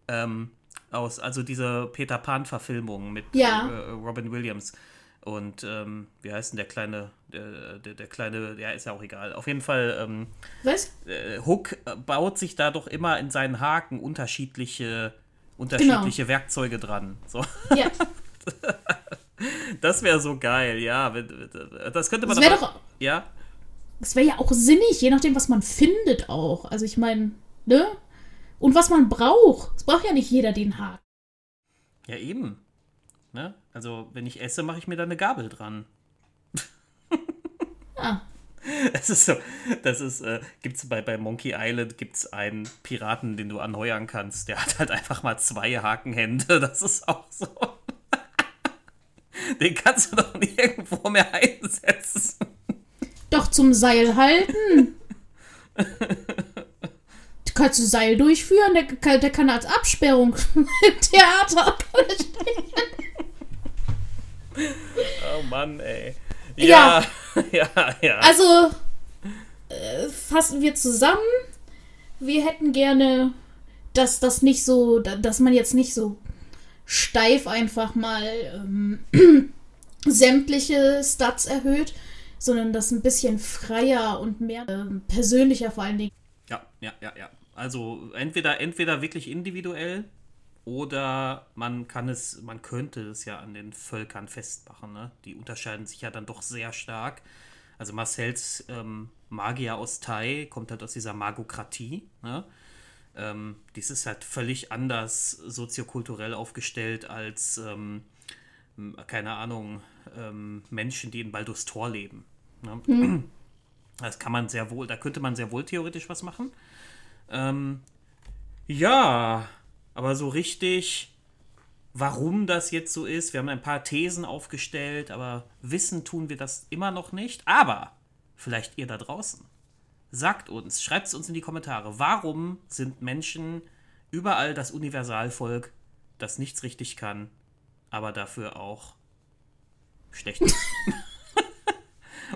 ähm, aus, also diese Peter Pan-Verfilmung mit Ja. äh, Robin Williams. Und ähm, wie heißt denn der kleine, der, der, der kleine, ja, ist ja auch egal. Auf jeden Fall, ähm, Was? äh, Hook baut sich da doch immer in seinen Haken unterschiedliche, unterschiedliche Werkzeuge dran. So. Ja. Das wäre so geil, ja. Das könnte man Das wäre doch. Ja, Das wäre ja auch sinnig, je nachdem, was man findet auch. Also ich meine, ne? Und was man braucht. Es braucht ja nicht jeder den Haken. Ja, eben. Ne? Also, wenn ich esse, mache ich mir da eine Gabel dran. Ah. Es ist so, das ist, äh, gibt's bei, bei Monkey Island gibt's einen Piraten, den du anheuern kannst. Der hat halt einfach mal zwei Hakenhände. Das ist auch so. Den kannst du doch nirgendwo mehr einsetzen. Doch zum Seil halten. Du kannst du Seil durchführen, der, kann- der kann als Absperrung im Theater. Oh Mann, ey. Ja. ja, ja. Also, äh, fassen wir zusammen. Wir hätten gerne, dass das nicht so, da- dass man jetzt nicht so steif einfach mal ähm, sämtliche Stats erhöht, sondern das ein bisschen freier und mehr ähm, persönlicher vor allen Dingen. Ja, ja, ja, ja. Also entweder, entweder wirklich individuell oder man kann es, man könnte es ja an den Völkern festmachen. Ne? Die unterscheiden sich ja dann doch sehr stark. Also Marcells ähm, Magier aus Tai kommt halt aus dieser Magokratie. Ne? Ähm, dies ist halt völlig anders soziokulturell aufgestellt als, ähm, keine Ahnung, ähm, Menschen, die in Baldur's Tor leben. Ne? Das kann man sehr wohl, da könnte man sehr wohl theoretisch was machen. Ähm, ja, aber so richtig, warum das jetzt so ist, wir haben ein paar Thesen aufgestellt, aber wissen tun wir das immer noch nicht. Aber vielleicht ihr da draußen. Sagt uns, schreibt es uns in die Kommentare, warum sind Menschen überall das Universalvolk, das nichts richtig kann, aber dafür auch schlecht ist?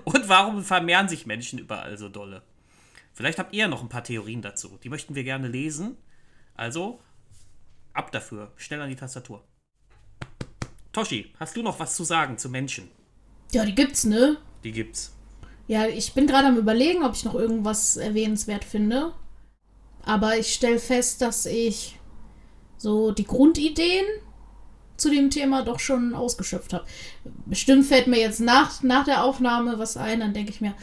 Und warum vermehren sich Menschen überall so dolle? Vielleicht habt ihr noch ein paar Theorien dazu. Die möchten wir gerne lesen. Also, ab dafür. Schnell an die Tastatur. Toshi, hast du noch was zu sagen zu Menschen? Ja, die gibt's, ne? Die gibt's. Ja, ich bin gerade am überlegen, ob ich noch irgendwas erwähnenswert finde. Aber ich stelle fest, dass ich so die Grundideen zu dem Thema doch schon ausgeschöpft habe. Bestimmt fällt mir jetzt nach, nach der Aufnahme was ein, dann denke ich mir,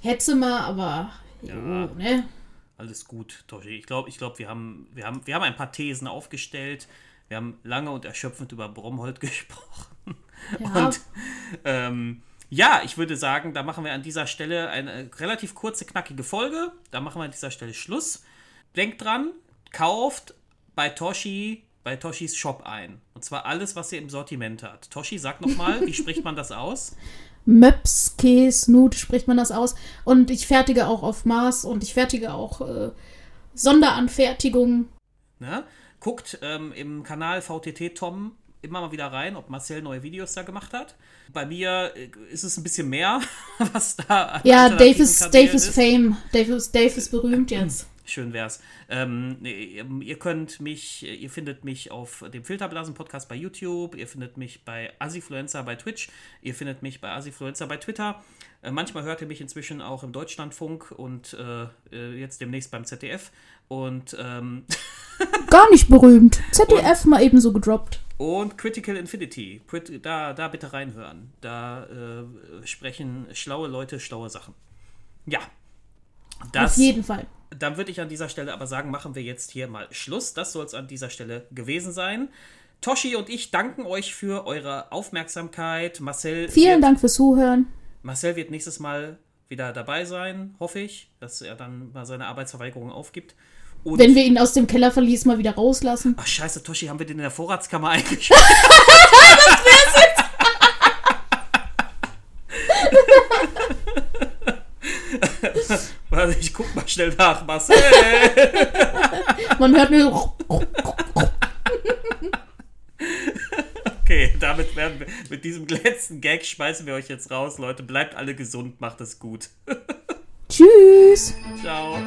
hätte mal, aber jo, ne? Alles gut, Toshi. Ich glaube, ich glaub, wir, haben, wir, haben, wir haben ein paar Thesen aufgestellt. Wir haben lange und erschöpfend über Bromhold gesprochen. Ja, Und ähm, ja, ich würde sagen, da machen wir an dieser Stelle eine relativ kurze, knackige Folge. Da machen wir an dieser Stelle Schluss. Denkt dran, kauft bei Toshi, bei Toshis Shop ein. Und zwar alles, was ihr im Sortiment hat. Toshi, sag nochmal, wie spricht man das aus? Möps, Käse, Nut spricht man das aus. Und ich fertige auch auf Maß und ich fertige auch äh, Sonderanfertigungen. Ne? Guckt ähm, im Kanal VTT Tom immer mal wieder rein, ob Marcel neue Videos da gemacht hat. Bei mir äh, ist es ein bisschen mehr, was da Ja, alternativen Dave ist, Kanälen Dave ist Fame. Dave ist, Dave ist berühmt jetzt. Schön wär's. Ähm, ihr könnt mich, ihr findet mich auf dem Filterblasen-Podcast bei YouTube, ihr findet mich bei Asifluencer bei Twitch, ihr findet mich bei Asifluencer bei Twitter. Äh, manchmal hört ihr mich inzwischen auch im Deutschlandfunk und äh, äh, jetzt demnächst beim ZDF. Und, ähm, Gar nicht berühmt. ZDF mal ebenso gedroppt. und Critical Infinity. Da, da bitte reinhören. Da äh, sprechen schlaue Leute schlaue Sachen. Ja. Das, Auf jeden Fall. Dann würde ich an dieser Stelle aber sagen, machen wir jetzt hier mal Schluss. Das soll es an dieser Stelle gewesen sein. Toshi und ich danken euch für eure Aufmerksamkeit. Marcel, Vielen Dank fürs Zuhören. Marcel wird nächstes Mal wieder dabei sein, hoffe ich, dass er dann mal seine Arbeitsverweigerung aufgibt. Und Wenn wir ihn aus dem Kellerverlies mal wieder rauslassen. Ach scheiße, Toshi, haben wir den in der Vorratskammer eingesperrt? Warte, ich guck mal schnell nach, Marcel. Man hört nur. Okay, damit werden wir, mit diesem letzten Gag schmeißen wir euch jetzt raus, Leute. Bleibt alle gesund, macht es gut. Tschüss. Ciao.